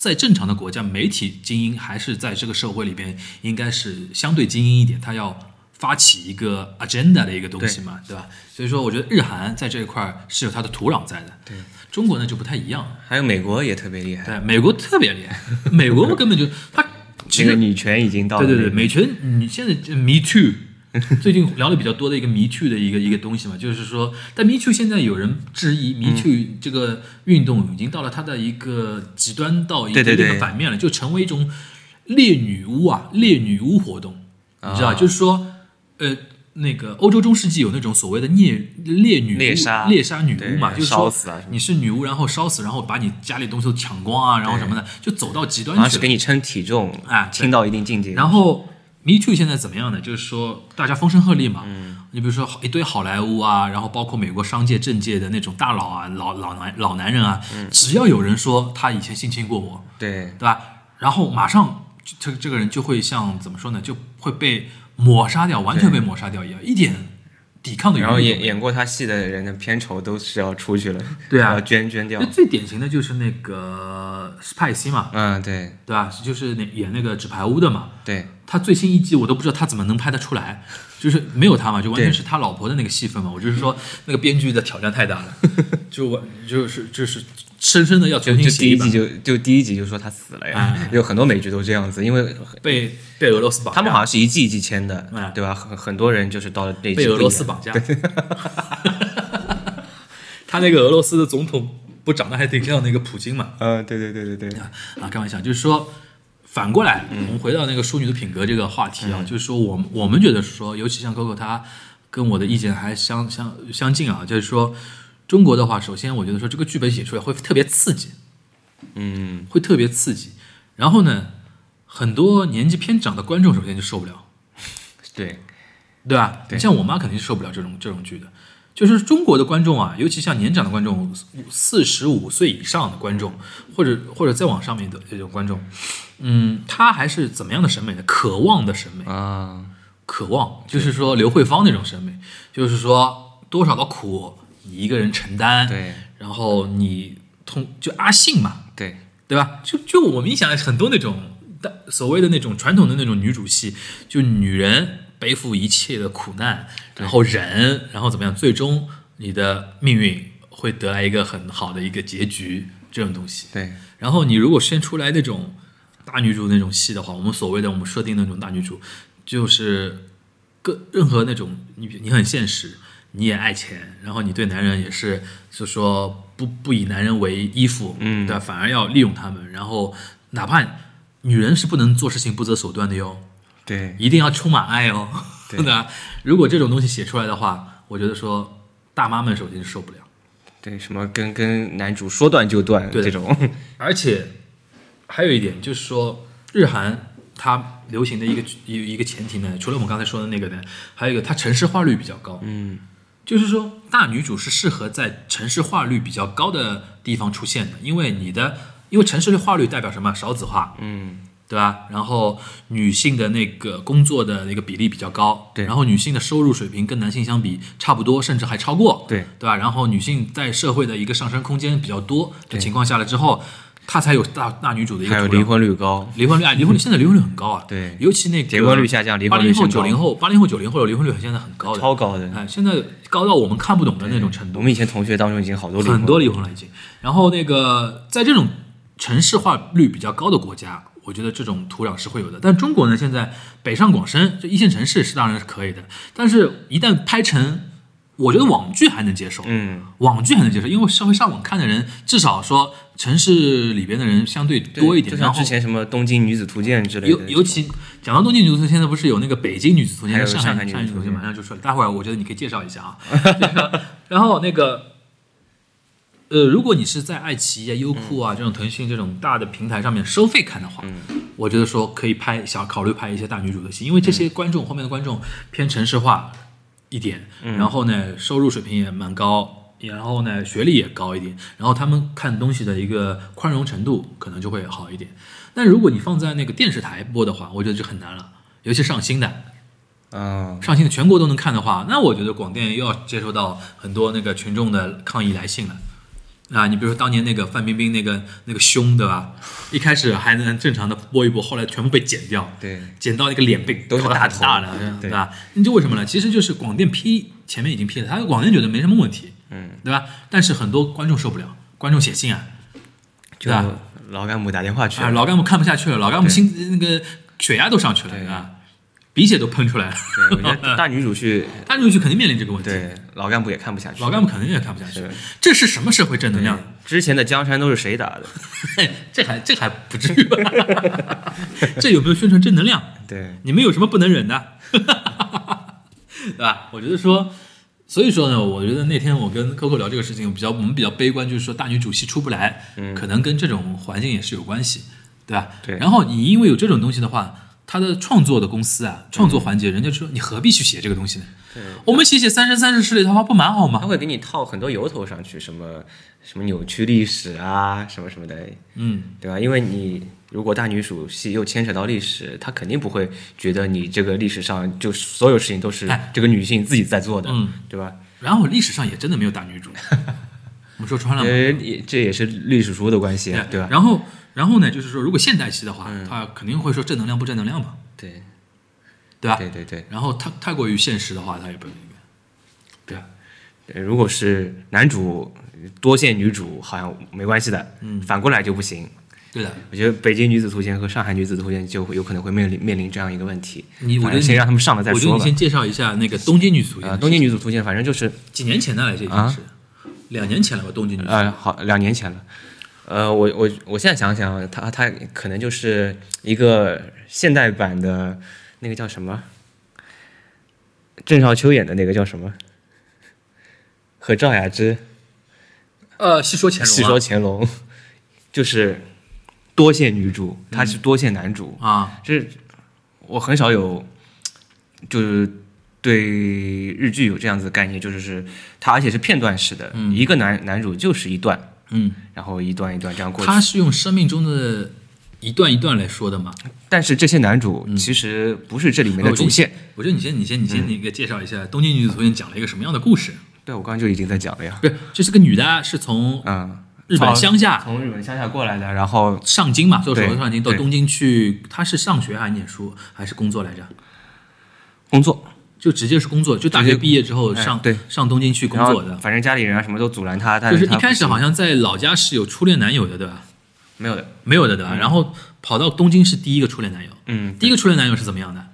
[SPEAKER 2] 在正常的国家，媒体精英还是在这个社会里边应该是相对精英一点，他要发起一个 agenda 的一个东西嘛，对吧？所以说，我觉得日韩在这一块儿是有它的土壤在的。
[SPEAKER 3] 对，
[SPEAKER 2] 中国呢就不太一样。
[SPEAKER 3] 还有美国也特别厉害，
[SPEAKER 2] 对，美国特别厉害，美国根本就他 [laughs]
[SPEAKER 3] 这个女权已经到了
[SPEAKER 2] 对对对，美权你现在这 Me Too。[laughs] 最近聊的比较多的一个 Me Too 的一个一个东西嘛，就是说，但 Me Too 现在有人质疑 Me
[SPEAKER 3] 嗯
[SPEAKER 2] Too 这个运动已经到了它的一个极端到一个
[SPEAKER 3] 对对对
[SPEAKER 2] 一个反面了，就成为一种猎女巫啊，猎女巫活动，你知道，
[SPEAKER 3] 啊
[SPEAKER 2] 就是说，呃，那个欧洲中世纪有那种所谓的猎猎女
[SPEAKER 3] 猎杀
[SPEAKER 2] 猎杀女巫嘛，就是说
[SPEAKER 3] 烧死啊
[SPEAKER 2] 你是女巫，然后烧死，然后把你家里东西都抢光啊，然后什么的，就走到极端去了。
[SPEAKER 3] 给你称体重，
[SPEAKER 2] 啊
[SPEAKER 3] 轻到一定境界。
[SPEAKER 2] 然后 Me Too 现在怎么样呢？就是说大家风声鹤唳嘛。
[SPEAKER 3] 嗯
[SPEAKER 2] 你比如说一堆好莱坞啊，然后包括美国商界、政界的那种大佬啊、老老男老男人啊，
[SPEAKER 3] 嗯
[SPEAKER 2] 只要有人说他以前性侵过我，
[SPEAKER 3] 对
[SPEAKER 2] 对吧？然后马上这这个人就会像怎么说呢？就会被抹杀掉，完全被抹杀掉一样，一点抵抗的
[SPEAKER 3] 然后。演演过他戏的人的片酬都是要出去了，
[SPEAKER 2] 对啊
[SPEAKER 3] 要捐捐掉。
[SPEAKER 2] 最典型的就是那个斯派西嘛，
[SPEAKER 3] 嗯，对
[SPEAKER 2] 对吧？就是那演那个纸牌屋的嘛，
[SPEAKER 3] 对
[SPEAKER 2] 他最新一季我都不知道他怎么能拍得出来，就是没有他嘛，就完全是他老婆的那个戏份嘛。我就是说，那个编剧的挑战太大了，[laughs] 就我就是就是深深的要重
[SPEAKER 3] 就就
[SPEAKER 2] 新写版
[SPEAKER 3] 第一集就就第一集就说他死了呀
[SPEAKER 2] 哎，[laughs]
[SPEAKER 3] 有很多美剧都这样子，因为 [laughs]
[SPEAKER 2] 被被俄罗斯绑架，
[SPEAKER 3] 他们好像是一季一季签的
[SPEAKER 2] 哎，
[SPEAKER 3] 对吧？很很多人就是到了那
[SPEAKER 2] 被俄罗斯绑架。[laughs] 他那个俄罗斯的总统不长得还挺像那个普京嘛？
[SPEAKER 3] 嗯，对对对对对，
[SPEAKER 2] 啊，开玩笑，就是说，反过来，我们回到那个淑女的品格这个话题啊，就是说，我们我们觉得说，尤其像 Coco 他跟我的意见还相相相近啊，就是说，中国的话，首先我觉得说这个剧本写出来会特别刺激，
[SPEAKER 3] 嗯，
[SPEAKER 2] 会特别刺激，然后呢，很多年纪偏长的观众首先就受不了，
[SPEAKER 3] 对。
[SPEAKER 2] 对吧？
[SPEAKER 3] 对。
[SPEAKER 2] 像我妈肯定是受不了这种这种剧的。就是中国的观众啊，尤其像年长的观众，四十五岁以上的观众，或者或者再往上面的这种观众，嗯，他还是怎么样的审美呢？渴望的审美，
[SPEAKER 3] 啊，
[SPEAKER 2] 渴望就是说刘慧芳那种审美，就是说多少的苦你一个人承担，
[SPEAKER 3] 对
[SPEAKER 2] 然后你通就阿信嘛，
[SPEAKER 3] 对
[SPEAKER 2] 对吧？就就我们一想很多那种大所谓的那种传统的那种女主戏，就女人背负一切的苦难，然后忍，然后怎么样，最终你的命运会得来一个很好的一个结局，这种东西。
[SPEAKER 3] 对
[SPEAKER 2] 然后你如果先出来那种大女主那种戏的话，我们所谓的我们设定的那种大女主，就是各任何那种你你很现实，你也爱钱，然后你对男人也是就说不不以男人为依附，
[SPEAKER 3] 嗯
[SPEAKER 2] 对吧？反而要利用他们，然后哪怕女人是不能做事情不择手段的哟，
[SPEAKER 3] 对
[SPEAKER 2] 一定要充满爱哦，
[SPEAKER 3] 对 [laughs]
[SPEAKER 2] 对吧？如果这种东西写出来的话，我觉得说大妈们首先是受不了。
[SPEAKER 3] 对，什么跟跟男主说断就断
[SPEAKER 2] 对
[SPEAKER 3] 这种，[laughs]
[SPEAKER 2] 而且还有一点就是说，日韩它流行的一个一一个前提呢，除了我们刚才说的那个呢，还有一个它城市化率比较高。
[SPEAKER 3] 嗯，
[SPEAKER 2] 就是说大女主是适合在城市化率比较高的地方出现的，因为你的因为城市化率代表什么？少子化，
[SPEAKER 3] 嗯，
[SPEAKER 2] 对吧？然后女性的那个工作的那个比例比较高，
[SPEAKER 3] 对
[SPEAKER 2] 然后女性的收入水平跟男性相比差不多，甚至还超过，
[SPEAKER 3] 对
[SPEAKER 2] 对吧？然后女性在社会的一个上升空间比较多的情况下了之后，她才有大大女主的一个
[SPEAKER 3] 还有离婚率高，
[SPEAKER 2] 离婚率啊，离婚率现在离婚率很高啊，[laughs]
[SPEAKER 3] 对。
[SPEAKER 2] 尤其那个
[SPEAKER 3] 结婚率下降离
[SPEAKER 2] 八零后、
[SPEAKER 3] 婚率升高。
[SPEAKER 2] 九零后、八零后、九零后的离婚率现在很高的，
[SPEAKER 3] 超高的。
[SPEAKER 2] 哎，现在高到我们看不懂的那种程度。
[SPEAKER 3] 我。们以前同学当中已经好多离婚
[SPEAKER 2] 很多离婚了已经。然后那个在这种城市化率比较高的国家，我觉得这种土壤是会有的。但中国呢，现在北上广深这一线城市是当然是可以的，但是一旦拍成，我觉得网剧还能接受。
[SPEAKER 3] 嗯，
[SPEAKER 2] 网剧还能接受，因为社会上网看的人，至少说城市里边的人相对
[SPEAKER 3] 对
[SPEAKER 2] 多一点。
[SPEAKER 3] 就像之前什么《东京女子图鉴》之类的，
[SPEAKER 2] 尤尤其讲到东京女子图鉴，现在不是有那个北京女子图鉴、
[SPEAKER 3] 还有
[SPEAKER 2] 上
[SPEAKER 3] 上海女子
[SPEAKER 2] 图鉴
[SPEAKER 3] 图鉴
[SPEAKER 2] 马上就出来，待会儿我觉得你可以介绍一下啊。然后那个，呃，如果你是在爱奇艺啊、优酷啊、这种腾讯这种大的平台上面收费看的话，我觉得说可以拍，想考虑拍一些大女主的戏，因为这些观众、后面的观众偏城市化一点，然后呢收入水平也蛮高，然后呢学历也高一点，然后他们看东西的一个宽容程度可能就会好一点。但如果你放在那个电视台播的话，我觉得就很难了，尤其上新的，
[SPEAKER 3] 啊，
[SPEAKER 2] 上新的全国都能看的话，那我觉得广电又要接收到很多那个群众的抗议来信了。啊，你比如说当年那个范冰冰那个那个胸，对吧？一开始还能正常的播一播，后来全部被剪掉，
[SPEAKER 3] 对，
[SPEAKER 2] 剪到那个脸被
[SPEAKER 3] 都是大
[SPEAKER 2] 大的，
[SPEAKER 3] 对
[SPEAKER 2] 对吧？你就为什么呢？其实就是广电批前面已经批了，他广电觉得没什么问题，
[SPEAKER 3] 嗯，
[SPEAKER 2] 对吧？但是很多观众受不了，观众写信啊，
[SPEAKER 3] 就
[SPEAKER 2] 对吧
[SPEAKER 3] 老干部打电话去
[SPEAKER 2] 啊，老干部看不下去了，老干部心那个血压都上去了，
[SPEAKER 3] 对
[SPEAKER 2] 对吧？鼻血都喷出来了，
[SPEAKER 3] 对，我觉得大女主去，
[SPEAKER 2] 他出去肯定面临这个问题。
[SPEAKER 3] 对老干部也看不下去，
[SPEAKER 2] 老干部肯定也看不下去，这是什么社会正能量？
[SPEAKER 3] 之前的江山都是谁打的？[laughs]
[SPEAKER 2] 这还这还不至于吧？[laughs] 这有没有宣传正能量？
[SPEAKER 3] 对，
[SPEAKER 2] 你们有什么不能忍的？[laughs] 对吧？我觉得说，所以说呢，我觉得那天我跟 Coco 聊这个事情，比较我们比较悲观，就是说大女主戏出不来，可能跟这种环境也是有关系，对吧？
[SPEAKER 3] 对
[SPEAKER 2] 然后你因为有这种东西的话，他的创作的公司啊，创作环节，人家说你何必去写这个东西呢？我们写写《三生三世十里桃花》不蛮好吗？
[SPEAKER 3] 他会给你套很多由头上去，什么什么扭曲历史啊，什么什么的，
[SPEAKER 2] 嗯，
[SPEAKER 3] 对吧？因为你如果大女主戏又牵扯到历史，他肯定不会觉得你这个历史上就所有事情都是
[SPEAKER 2] 哎
[SPEAKER 3] 这个女性自己在做的，
[SPEAKER 2] 嗯
[SPEAKER 3] 对吧？
[SPEAKER 2] 然后历史上也真的没有大女主，[laughs] 我们说穿了嘛。
[SPEAKER 3] 呃，也这也是历史书的关系，对吧？
[SPEAKER 2] 然后，然后呢，就是说，如果现代戏的话，他肯定会说正能量不正能量嘛，
[SPEAKER 3] 对
[SPEAKER 2] 对吧？
[SPEAKER 3] 对对对
[SPEAKER 2] 然后太太过于现实的话，他也不那个，对啊，
[SPEAKER 3] 对，如果是男主多线女主，好像没关系的，嗯，反过来就不行。
[SPEAKER 2] 对的。
[SPEAKER 3] 我觉得《北京女子图鉴》和《上海女子图鉴》就会有可能会面临面临这样一个问题。
[SPEAKER 2] 你我觉得
[SPEAKER 3] 先让他们上了再说吧
[SPEAKER 2] 我觉得你先。介绍一下那个东京女子图鉴
[SPEAKER 3] 呃，，东京女子图鉴反正就是
[SPEAKER 2] 几年前的了，这已经
[SPEAKER 3] 啊
[SPEAKER 2] 是两年前了吧？东京女子，
[SPEAKER 3] 呃，好，两年前了。呃，我我我现在想想，他他可能就是一个现代版的那个叫什么，郑少秋演的那个叫什么，和赵雅芝
[SPEAKER 2] 呃，戏说乾隆啊，
[SPEAKER 3] 戏说乾隆，就是多线女主，她是多线男主，
[SPEAKER 2] 啊，
[SPEAKER 3] 就是我很少有，就是对日剧有这样子的概念，就是是它而且是片段式的，一个男男主就是一段，
[SPEAKER 2] 嗯，
[SPEAKER 3] 然后一段一段这样过去。
[SPEAKER 2] 他是用生命中的一段一段来说的嘛。
[SPEAKER 3] 但是这些男主其实不是这里面的主线。
[SPEAKER 2] 我觉得你先，你先，你先那个介绍一下《东京女子图鉴》讲了一个什么样的故事？
[SPEAKER 3] 对，我刚刚就已经在讲了呀。
[SPEAKER 2] 不是，这是个女的啊，是从
[SPEAKER 3] 嗯，
[SPEAKER 2] 日本乡下
[SPEAKER 3] 从日本乡下过来的，然后
[SPEAKER 2] 上京嘛，做手
[SPEAKER 3] 对
[SPEAKER 2] 术上京到东京去，她是上学还是念书还是工作来着？
[SPEAKER 3] 工作
[SPEAKER 2] 就直接是工作，就大学毕业之后
[SPEAKER 3] 哎
[SPEAKER 2] 上、
[SPEAKER 3] 对
[SPEAKER 2] 上东京去工作的。
[SPEAKER 3] 反正家里人啊什么都阻拦他，他
[SPEAKER 2] 就是一开始好
[SPEAKER 3] 像
[SPEAKER 2] 像在老家是有初恋男友的，对吧？
[SPEAKER 3] 没有的。
[SPEAKER 2] 没有的，对吧？然后跑到东京是第一个初恋男友。
[SPEAKER 3] 嗯，
[SPEAKER 2] 第一个初恋男友是怎么样的？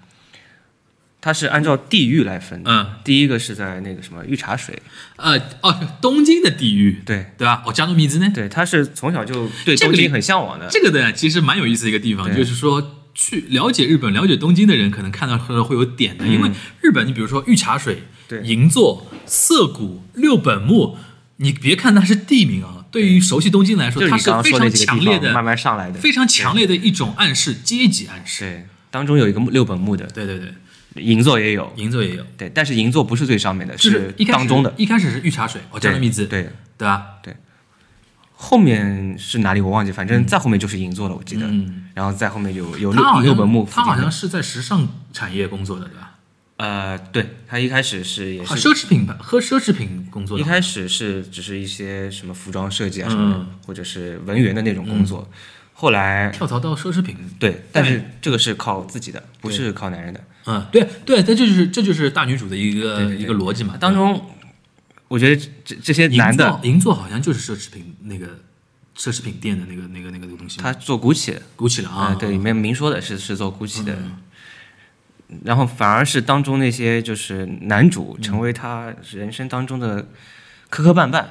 [SPEAKER 3] 他是按照地域来分的。
[SPEAKER 2] 嗯，
[SPEAKER 3] 第一个是在那个什么御茶水，
[SPEAKER 2] 呃，哦，东京的地域，
[SPEAKER 3] 对
[SPEAKER 2] 对吧？哦，加诺米兹呢？
[SPEAKER 3] 对，他是从小就对东京很向往的。
[SPEAKER 2] 这个呢，其实蛮有意思的一个地方，就是说去了解日本、了解东京的人，可能看到会会有点的，因为日本，你比如说御茶水、
[SPEAKER 3] 嗯对。
[SPEAKER 2] 银座、涩谷、六本木，你别看它是地名啊，对于熟悉东京来说，它
[SPEAKER 3] 是
[SPEAKER 2] 非常强烈的、
[SPEAKER 3] 慢慢上来的，
[SPEAKER 2] 非常强烈的一种暗示，阶级暗示。
[SPEAKER 3] 对，当中有一个六本木的，
[SPEAKER 2] 对对对，
[SPEAKER 3] 银座也有，
[SPEAKER 2] 银座也有，
[SPEAKER 3] 对，但是银座不是最上面的，
[SPEAKER 2] 就是一
[SPEAKER 3] 当中的，
[SPEAKER 2] 一开始是御茶水，哦，加诺米兹，
[SPEAKER 3] 对，
[SPEAKER 2] 对吧？
[SPEAKER 3] 后面是哪里我忘记，反正再后面就是银座了，我记得，
[SPEAKER 2] 嗯，
[SPEAKER 3] 然后再后面有有六六本木
[SPEAKER 2] 他好像是在时尚产业工作的，对吧？
[SPEAKER 3] 呃，对他一开始是也
[SPEAKER 2] 啊，
[SPEAKER 3] 是
[SPEAKER 2] 奢侈品吧，和奢侈品工作的，
[SPEAKER 3] 一开始是只是一些什么服装设计啊什么的，
[SPEAKER 2] 嗯。
[SPEAKER 3] 或者是文员的那种工作，后来
[SPEAKER 2] 跳槽到奢侈品。
[SPEAKER 3] 对，但是这个是靠自己的，不是靠男人的。
[SPEAKER 2] 嗯，对对，这就是这就是大女主的一个一个逻辑嘛。
[SPEAKER 3] 当中，我觉得这这些男的
[SPEAKER 2] 座，银座好像就是奢侈品那个奢侈品店的那个那个那个东西，
[SPEAKER 3] 他做 GUCCI 的，
[SPEAKER 2] 鼓起了啊，
[SPEAKER 3] 嗯，对，里面明说的是是做 GUCCI 的，然后反而是当中那些就是男主成为他人生当中的磕磕绊绊。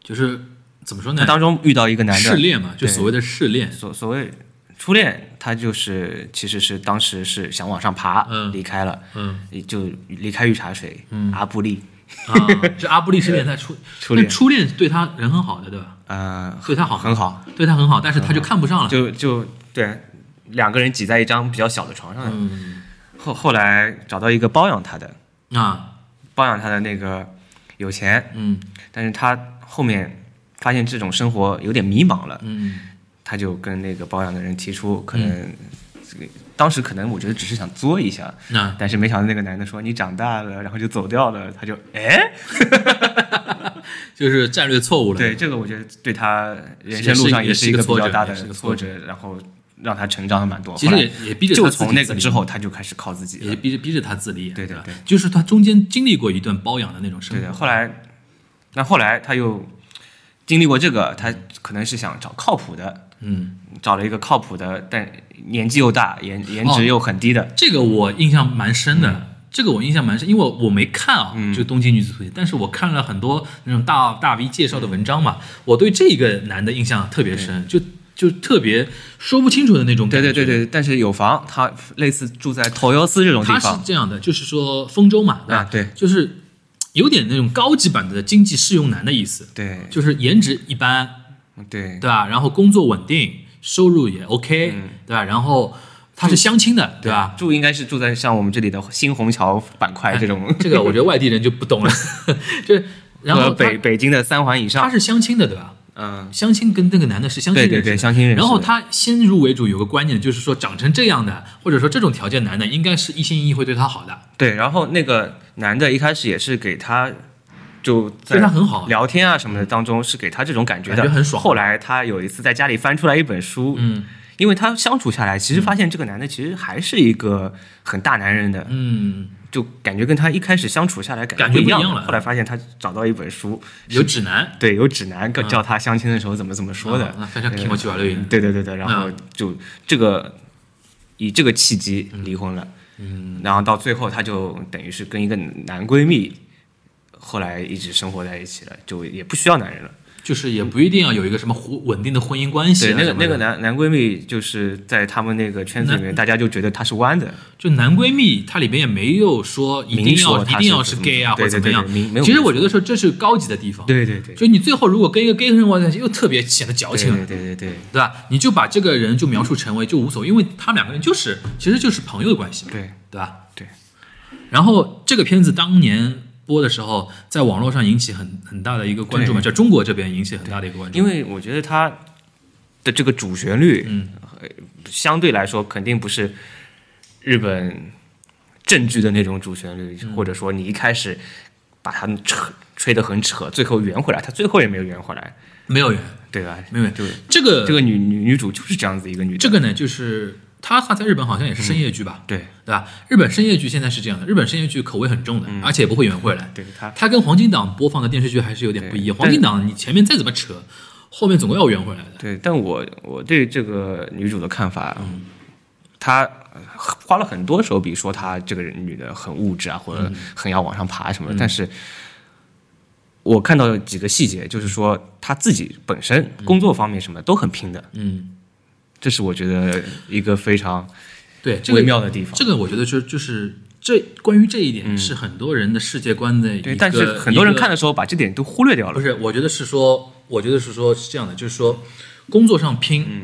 [SPEAKER 2] 就是怎么说呢？
[SPEAKER 3] 他？当中遇到一个男的，
[SPEAKER 2] 试恋嘛，就
[SPEAKER 3] 对
[SPEAKER 2] 所谓的试恋，
[SPEAKER 3] 所所谓初恋，他就是其实是当时是想往上爬，
[SPEAKER 2] 嗯。
[SPEAKER 3] 离开了，
[SPEAKER 2] 嗯。
[SPEAKER 3] 就离开御茶水，阿布利，
[SPEAKER 2] 啊，这阿布利试炼在初 [laughs]
[SPEAKER 3] 初恋。
[SPEAKER 2] 初恋对他人很好的，对吧？
[SPEAKER 3] 呃，
[SPEAKER 2] 对他好，
[SPEAKER 3] 很好，
[SPEAKER 2] 对他很好，但是他就看不上了，
[SPEAKER 3] 就就对，两个人挤在一张比较小的床上，
[SPEAKER 2] 嗯。
[SPEAKER 3] 后后来找到一个包养他的，
[SPEAKER 2] 啊，
[SPEAKER 3] 包养他的那个有钱，
[SPEAKER 2] 嗯。
[SPEAKER 3] 但是他后面发现这种生活有点迷茫了，
[SPEAKER 2] 嗯。
[SPEAKER 3] 他就跟那个包养的人提出，可能、这个当时可能我觉得只是想作一下，
[SPEAKER 2] 那
[SPEAKER 3] 但是没想到那个男的说你长大了，然后就走掉了，他就哎，[laughs]
[SPEAKER 2] 就是战略错误了，
[SPEAKER 3] 对这个我觉得对他人生路上
[SPEAKER 2] 也是一个
[SPEAKER 3] 比较大的
[SPEAKER 2] 一个挫
[SPEAKER 3] 挫折，然后让他成长了蛮多。
[SPEAKER 2] 其实也也逼着他
[SPEAKER 3] 就从那个之后，他就开始靠自己
[SPEAKER 2] 也
[SPEAKER 3] 了。
[SPEAKER 2] 逼着逼着他自立，
[SPEAKER 3] 对对对。
[SPEAKER 2] 就是他中间经历过一段包养的那种生活，
[SPEAKER 3] 对对，后来那后来他又经历过这个，他可能是想找靠谱的，
[SPEAKER 2] 嗯，
[SPEAKER 3] 找了一个靠谱的，但年纪又大，颜颜
[SPEAKER 2] 哦
[SPEAKER 3] 值又很低的。
[SPEAKER 2] 这个我印象蛮深的。这个我印象蛮深，因为我我没看啊，
[SPEAKER 3] 嗯
[SPEAKER 2] 就《东京女子图鉴》，但是我看了很多那种大大 V 介绍的文章嘛，我对这个男的印象特别深。就就特别说不清楚的那种感觉。
[SPEAKER 3] 对对对对，但是有房，他类似住在头油寺这种地
[SPEAKER 2] 他是这样的，就是说丰州嘛，对吧？
[SPEAKER 3] 啊对
[SPEAKER 2] 就是有点那种高级版的经济适用男的意思，
[SPEAKER 3] 对
[SPEAKER 2] 就是颜值一般，
[SPEAKER 3] 对
[SPEAKER 2] 对吧？然后工作稳定，收入也 OK，、
[SPEAKER 3] 嗯
[SPEAKER 2] 对吧？然后他是相亲的，对吧？
[SPEAKER 3] 住应该是住在像我们这里的新虹桥板块这种，
[SPEAKER 2] 这个我觉得外地人就不懂了，[laughs] 就是然后
[SPEAKER 3] 北北京的三环以上，
[SPEAKER 2] 他是相亲的，对吧？
[SPEAKER 3] 嗯，
[SPEAKER 2] 相亲跟那个男的是相亲
[SPEAKER 3] 对对
[SPEAKER 2] 认识的
[SPEAKER 3] 对相亲认识
[SPEAKER 2] 然后他先入为主有个观念，就是说长成这样的，或者说这种条件男的，应该是一心一意会对他好的。
[SPEAKER 3] 对，然后那个男的一开始也是给他。就在
[SPEAKER 2] 对他很好。
[SPEAKER 3] 聊天啊什么的当中是给他这种感觉的，
[SPEAKER 2] 感觉很爽。
[SPEAKER 3] 后来他有一次在家里翻出来一本书，
[SPEAKER 2] 嗯。
[SPEAKER 3] 因为他相处下来，其实发现这个男的其实还是一个很大男人的，
[SPEAKER 2] 嗯，
[SPEAKER 3] 就感觉跟他一开始相处下来感
[SPEAKER 2] 感觉
[SPEAKER 3] 不一样
[SPEAKER 2] 了。
[SPEAKER 3] 后来发现他找到一本书，
[SPEAKER 2] 有指南。
[SPEAKER 3] 对，有指南教他相亲的时候怎么怎么说的。
[SPEAKER 2] 啊，那非常听我去玩乐
[SPEAKER 3] 对对对对，然后就这个以这个契机离婚了，嗯，然后到最后她就等于是跟一个男闺蜜，后来一直生活在一起了，就也不需要男人了。
[SPEAKER 2] 就是也不一定要有一个什么婚稳定的婚姻关系
[SPEAKER 3] 对，那个那个男男闺蜜就是在他们那个圈子里面，大家就觉得他是弯的，
[SPEAKER 2] 就男闺蜜，它里边也没有说一定要一定要是 gay 啊或者怎么样其实我觉得说这是高级的地方。
[SPEAKER 3] 对对对，
[SPEAKER 2] 就你最后如果跟一个 gay 生活在一起，又特别显得矫情了
[SPEAKER 3] 对，对对对对
[SPEAKER 2] 对吧？你就把这个人就描述成为就无所谓，因为他们两个人就是其实就是朋友的关系嘛，
[SPEAKER 3] 对
[SPEAKER 2] 对吧？
[SPEAKER 3] 对。
[SPEAKER 2] 然后这个片子当年播的时候，在网络上引起很很大的一个关注嘛，在中国这边引起很大的一个关注。
[SPEAKER 3] 因为我觉得他的这个主旋律，
[SPEAKER 2] 嗯
[SPEAKER 3] 呃，相对来说肯定不是日本正剧的那种主旋律，
[SPEAKER 2] 嗯
[SPEAKER 3] 或者说你一开始把它扯吹得很扯，最后圆回来，他最后也没有圆回来，
[SPEAKER 2] 没有圆，
[SPEAKER 3] 对吧？
[SPEAKER 2] 没有圆。
[SPEAKER 3] 就
[SPEAKER 2] 这个
[SPEAKER 3] 这个女女女主就是这样子一个女的，
[SPEAKER 2] 这个呢，就是它它在日本好像也是深夜剧吧，
[SPEAKER 3] 对
[SPEAKER 2] 对吧？日本深夜剧现在是这样的，日本深夜剧口味很重的，而且也不会圆回来。
[SPEAKER 3] 对她
[SPEAKER 2] 它跟黄金档播放的电视剧还是有点不一样。黄金档你前面再怎么扯，后面总归要圆回来的。
[SPEAKER 3] 对，但我我对这个女主的看法，
[SPEAKER 2] 嗯
[SPEAKER 3] 她呃花了很多手笔说她这个人女的很物质啊，或
[SPEAKER 2] 嗯
[SPEAKER 3] 者很要往上爬什么的，但是。我看到几个细节，就是说她自己本身工作方面什么都很拼的，
[SPEAKER 2] 嗯，
[SPEAKER 3] 这是我觉得一个非常
[SPEAKER 2] 对，这个
[SPEAKER 3] 微妙的地方。
[SPEAKER 2] 这个我觉得就就是这关于这一点是很多人的世界观的一个。
[SPEAKER 3] 嗯对，但是很多人看的时候把这点都忽略掉了。
[SPEAKER 2] 不是，我觉得是说，我觉得是说是这样的，就是说工作上拼，
[SPEAKER 3] 嗯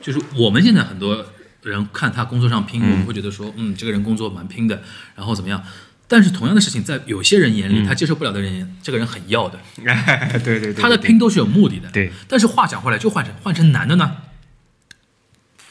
[SPEAKER 2] 就是我们现在很多人看他工作上拼，我们会觉得说，嗯，这个人工作蛮拼的，然后怎么样？但是同样的事情，在有些人眼里，他接受不了的人眼，这个人很要的，[laughs]
[SPEAKER 3] 对对对，
[SPEAKER 2] 他的拼都是有目的的。
[SPEAKER 3] 对
[SPEAKER 2] 但是话讲回来，就换成换成男的呢，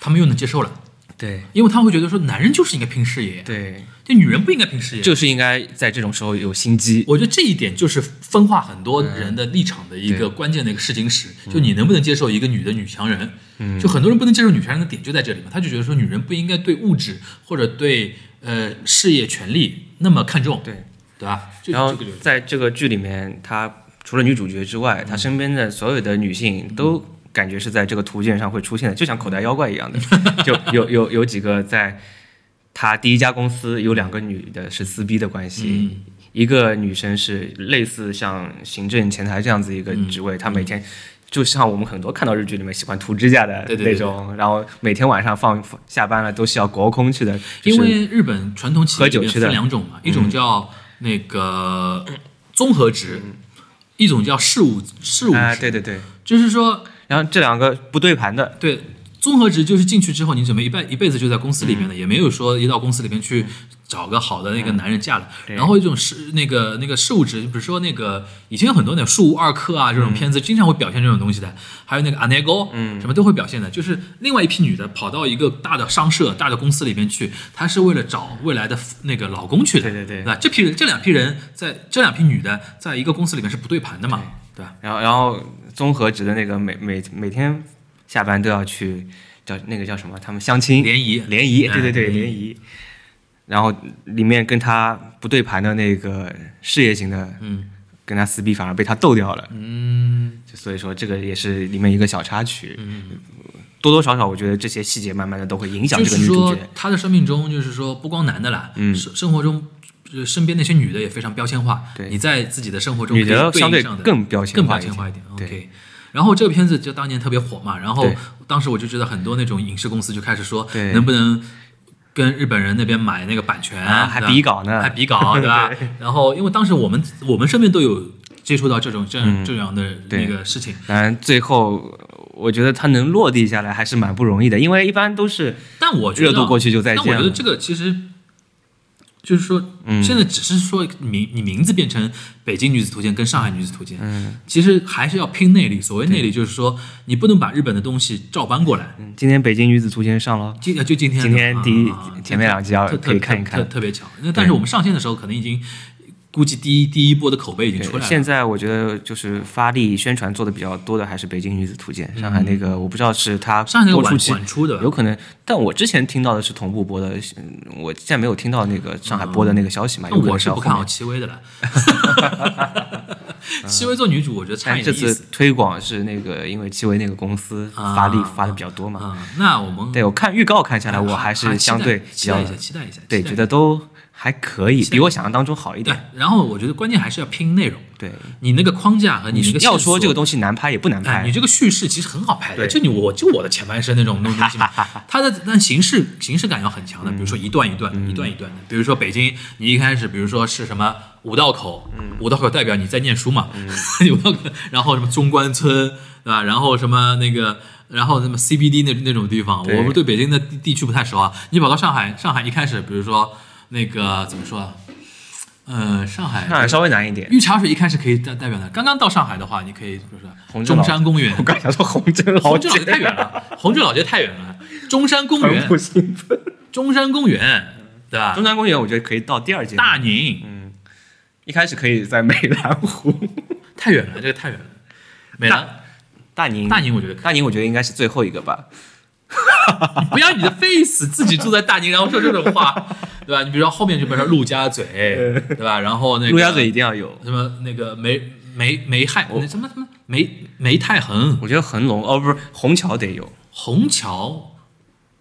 [SPEAKER 2] 他们又能接受了，
[SPEAKER 3] 对
[SPEAKER 2] 因为他会觉得说，男人就是应该拼事业，
[SPEAKER 3] 对，
[SPEAKER 2] 就女人不应该拼事业。
[SPEAKER 3] 就是应该在这种时候有心机。
[SPEAKER 2] 我觉得这一点就是分化很多人的立场的一个关键的一个试金石。就你能不能接受一个女的女强人？
[SPEAKER 3] 嗯
[SPEAKER 2] 就很多人不能接受女强人的点就在这里嘛，他就觉得说女人不应该对物质或者对呃事业权利那么看重，
[SPEAKER 3] 对，
[SPEAKER 2] 对吧？
[SPEAKER 3] 然后在这个剧里面，她除了女主角之外，她身边的所有的女性都感觉是在这个图鉴上会出现的，就像口袋妖怪一样的。[laughs] 就有有有几个在他第一家公司有两个女的是撕逼的关系。
[SPEAKER 2] 嗯。
[SPEAKER 3] 一个女生是类似像行政前台这样子一个
[SPEAKER 2] 嗯。
[SPEAKER 3] 职位，她每天就像我们很多看到日剧里面喜欢涂指甲的
[SPEAKER 2] 对对对
[SPEAKER 3] 那种，然后每天晚上放下班了都是要国空去的，就是
[SPEAKER 2] 因为日本传统企业分两种嘛，一种叫那个综合职，一种叫事务事务
[SPEAKER 3] 啊、对对对，
[SPEAKER 2] 就是说
[SPEAKER 3] 然后这两个不对盘的，
[SPEAKER 2] 对，综合值就是进去之后，你准备一辈一辈子就在公司里面的，也没有说一到公司里面去找个好的那个男人嫁了。然后一种是那个那个事务职，比如说那个以前有很多那种树屋二课啊这种片子，经常会表现这种东西的。还有那个阿内沟，嗯，什么都会表现的。就是另外一批女的跑到一个大的商社、大的公司里面去，她是为了找未来的那个老公去的，
[SPEAKER 3] 对对对
[SPEAKER 2] 吧？这批人这两批人在这两批女的在一个公司里面是不对盘的嘛，对吧？
[SPEAKER 3] 然后然后综合职的那个每每每天下班都要去叫那个叫什么？他们相亲
[SPEAKER 2] 联谊
[SPEAKER 3] 联谊，
[SPEAKER 2] 哎
[SPEAKER 3] 对对对
[SPEAKER 2] 联谊。
[SPEAKER 3] 然后里面跟他不对盘的那个事业型的，
[SPEAKER 2] 嗯，
[SPEAKER 3] 跟他撕逼反而被他斗掉了，
[SPEAKER 2] 嗯，
[SPEAKER 3] 就所以说这个也是里面一个小插曲。嗯，多多少少我觉得这些细节慢慢的都会影响这个
[SPEAKER 2] 就是说
[SPEAKER 3] 女主角。，
[SPEAKER 2] 她的生命中就是说，不光男的啦，
[SPEAKER 3] 嗯
[SPEAKER 2] 生生活中。呃身边那些女的也非常标签化，
[SPEAKER 3] 对
[SPEAKER 2] 你在自己的生活中
[SPEAKER 3] 女的相对
[SPEAKER 2] 上的
[SPEAKER 3] 更标签
[SPEAKER 2] 更
[SPEAKER 3] 化一
[SPEAKER 2] 标签化一点。
[SPEAKER 3] 点
[SPEAKER 2] OK，然后这个片子就当年特别火嘛，然后当时我就知道很多那种影视公司就开始说，能不能跟日本人那边买那个版权，
[SPEAKER 3] 啊还比稿呢
[SPEAKER 2] 还比稿，[laughs] 对吧？然后因为当时我们我们身边都有接触到这种这样、这样的那个事情，
[SPEAKER 3] 当然最后我觉得它能落地下来还是蛮不容易的，因为一般都是
[SPEAKER 2] 但我觉得
[SPEAKER 3] 热度过去就再见了
[SPEAKER 2] 但我觉得这个其实就是说，
[SPEAKER 3] 嗯
[SPEAKER 2] 现在只是说名你名字变成北京女子图鉴跟上海女子图鉴，嗯，其实还是要拼内力。所谓内力，就是说你不能把日本的东西照搬过来。
[SPEAKER 3] 嗯今天北京女子图鉴上了，
[SPEAKER 2] 今呃就今天
[SPEAKER 3] 今天第一前面两集要
[SPEAKER 2] 特
[SPEAKER 3] 可以看一
[SPEAKER 2] 特
[SPEAKER 3] 看
[SPEAKER 2] 特特别巧。那但是我们上线的时候，可能已经估计第一第一波的口碑已经出来了。
[SPEAKER 3] 现在我觉得就是发力宣传做的比较多的还是北京女子图鉴，上海那个我不知道是它
[SPEAKER 2] 嗯上海那个晚
[SPEAKER 3] 播出
[SPEAKER 2] 晚出的吧
[SPEAKER 3] 有可能，但我之前听到的是同步播的，嗯我现在没有听到那个上海播的那个消息嘛，
[SPEAKER 2] 那
[SPEAKER 3] 有
[SPEAKER 2] 我是不看好戚薇的了。[laughs] 戚薇做女主，我觉得差
[SPEAKER 3] 但这次
[SPEAKER 2] 一点意思
[SPEAKER 3] 推广是那个因为戚薇那个公司
[SPEAKER 2] 啊
[SPEAKER 3] 发力发的比较多嘛，
[SPEAKER 2] 啊。那我们
[SPEAKER 3] 对我看预告看下来，我还是相对比较
[SPEAKER 2] 期待一下，期待一下，
[SPEAKER 3] 对觉得都还可以，比我想象当中好一点
[SPEAKER 2] 对
[SPEAKER 3] 点。。
[SPEAKER 2] 然后我觉得关键还是要拼内容，
[SPEAKER 3] 对，
[SPEAKER 2] 你那个框架和你那个
[SPEAKER 3] 要说这个东西难拍也不难
[SPEAKER 2] 哎，
[SPEAKER 3] 拍
[SPEAKER 2] 你，这个叙事其实很好拍的，
[SPEAKER 3] 对
[SPEAKER 2] 就你我就我的前半生那种那种东西嘛，[laughs] 它的但形式形式感要很强的，比如说一段一段、一段一段的，比如说北京，你一开始比如说是什么五道口，五道口代表你在念书嘛，[laughs] 五道口，然后什么中关村，对吧？然后什么那个。然后什么 CBD 那那种地方，我们对北京的地地区不太熟啊。你跑到上海，上海一开始，比如说那个怎么说啊？呃，上海
[SPEAKER 3] 上海稍微难一点。
[SPEAKER 2] 御茶水一开始可以代代表的，刚刚到上海的话，你可以比如说中
[SPEAKER 3] 红镇老
[SPEAKER 2] 山公园，
[SPEAKER 3] 我刚想说红镇老
[SPEAKER 2] 红镇老街
[SPEAKER 3] 街
[SPEAKER 2] 太远了，红镇老街太远了。中山公园，
[SPEAKER 3] 不兴奋。
[SPEAKER 2] 中山公园，对吧
[SPEAKER 3] 中？山公园我觉得可以到第二阶，
[SPEAKER 2] 大宁嗯
[SPEAKER 3] 一开始可以在美兰湖。
[SPEAKER 2] 太远了，这个太远了。美兰，
[SPEAKER 3] 大宁，
[SPEAKER 2] 大宁我觉得
[SPEAKER 3] 大宁我觉得应该是最后一个吧。[laughs]
[SPEAKER 2] 你不要你的 face 自己住在大宁，然后说这种话，对吧？你比如说后面就比如说陆家嘴，[laughs] 对吧？然后那个
[SPEAKER 3] 陆家嘴一定要有。
[SPEAKER 2] 什么那个梅梅梅亥那什么什么梅梅太恒
[SPEAKER 3] 我觉得恒隆哦，不是虹桥得有，
[SPEAKER 2] 虹桥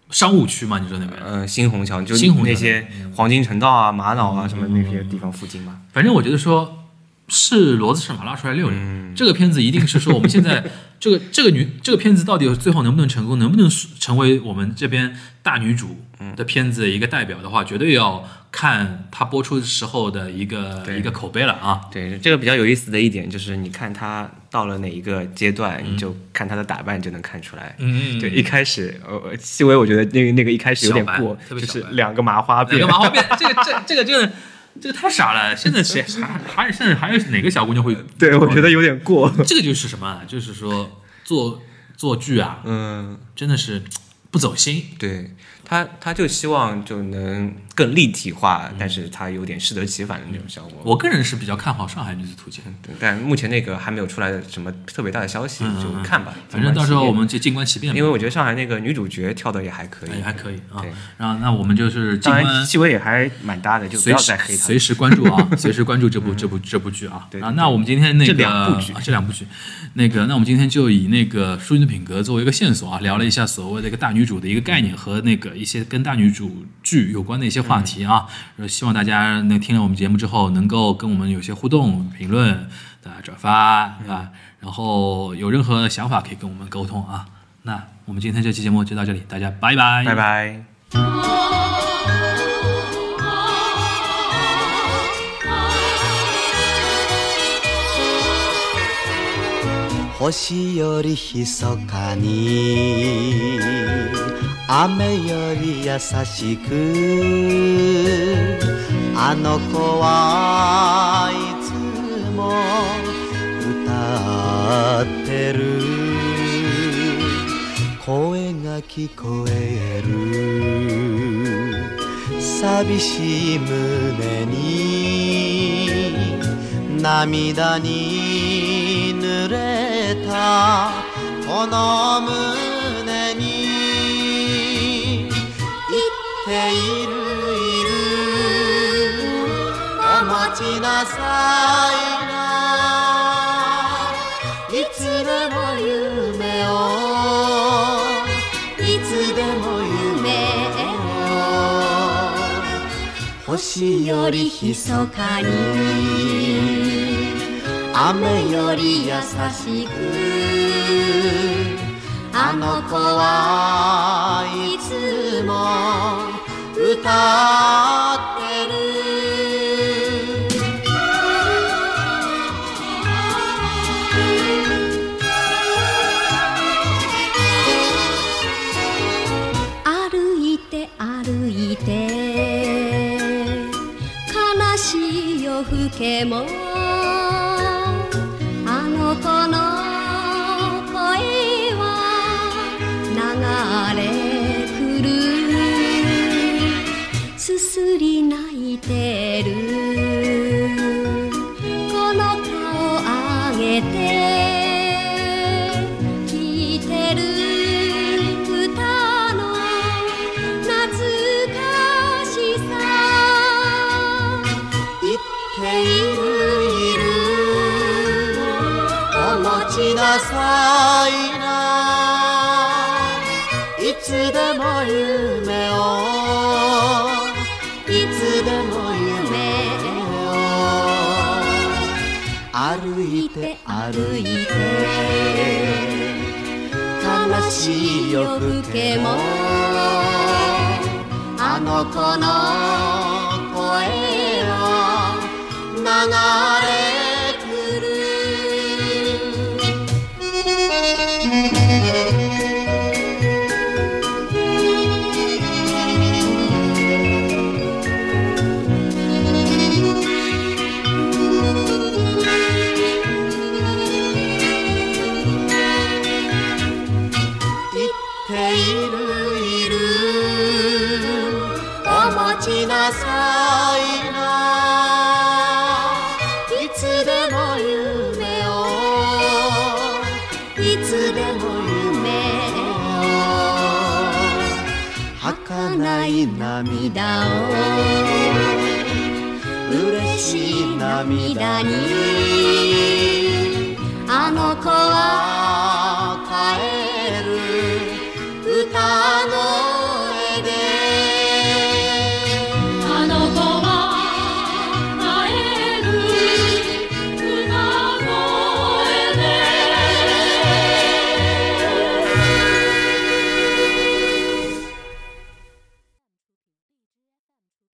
[SPEAKER 2] 商务区嘛？你说那边？
[SPEAKER 3] 嗯、新虹桥就那些黄金城道啊、玛瑙啊什么那些地方附近嘛。
[SPEAKER 2] 反正我觉得说是骡子是马拉出来溜溜。
[SPEAKER 3] 嗯
[SPEAKER 2] 这个片子一定是说我们现在 [laughs] 这个这个女这个片子到底最后能不能成功，能不能成为我们这边大女主
[SPEAKER 3] 嗯
[SPEAKER 2] 的片子一个代表的话，绝对要看它播出时候的一个一个口碑了啊。
[SPEAKER 3] 对，这个比较有意思的一点就是，你看他到了哪一个阶段，你就看他的打扮就能看出来。
[SPEAKER 2] 嗯，
[SPEAKER 3] 对，一开始，呃，细微我觉得那个那个一开始有点过，就是两个麻花辫
[SPEAKER 2] 两个，麻花辫？这个这这个真的这个太傻了。现在谁还 [laughs] 还现在还有哪个小姑娘会？
[SPEAKER 3] 对我觉得有点过。
[SPEAKER 2] 这个就是什么啊？就是说做做剧啊，
[SPEAKER 3] 嗯，
[SPEAKER 2] 真的是不走心。
[SPEAKER 3] 对他，他就希望就能更立体化，但是它有点适得其反的那种效果。
[SPEAKER 2] 我个人是比较看好《上海女子图鉴》。
[SPEAKER 3] 对但目前那个还没有出来什么特别大的消息，
[SPEAKER 2] 嗯
[SPEAKER 3] 就看吧。
[SPEAKER 2] 反正到时候我
[SPEAKER 3] 们，
[SPEAKER 2] 就静观其变。
[SPEAKER 3] 因为我觉得上海那个女主角跳的也还可以，
[SPEAKER 2] 也还可以啊。然后那我们就是静
[SPEAKER 3] 当然
[SPEAKER 2] 观，
[SPEAKER 3] 气味也还蛮搭的，就不
[SPEAKER 2] 随时
[SPEAKER 3] 要再黑他
[SPEAKER 2] 随。时关注啊，[laughs] 随时关注这部这部这部剧啊。
[SPEAKER 3] 对
[SPEAKER 2] 啊，那我们今天那个
[SPEAKER 3] 这两部剧
[SPEAKER 2] 啊这两部剧，那个那我们今天就以那个淑女的品格作为一个线索啊，聊了一下所谓的一个大女主的一个概念和那个一些跟大女主剧有关的一些话题啊。呃希望大家那听了我们节目之后，能够跟我们有些互动、评论、啊转发，对吧？然后有任何想法可以跟我们沟通啊。那我们今天这期节目就到这里，大家拜拜，
[SPEAKER 3] 拜。拜。
[SPEAKER 4] 星より密かに 雨より優しくあの子はいつも歌ってる。声が聞こえる。寂しい胸に涙に濡れた。この胸ているいるお待ちなさいないつでも夢をいつでも夢を星よりひそかに雨より優しくあの子は啊もあの子の声は流れ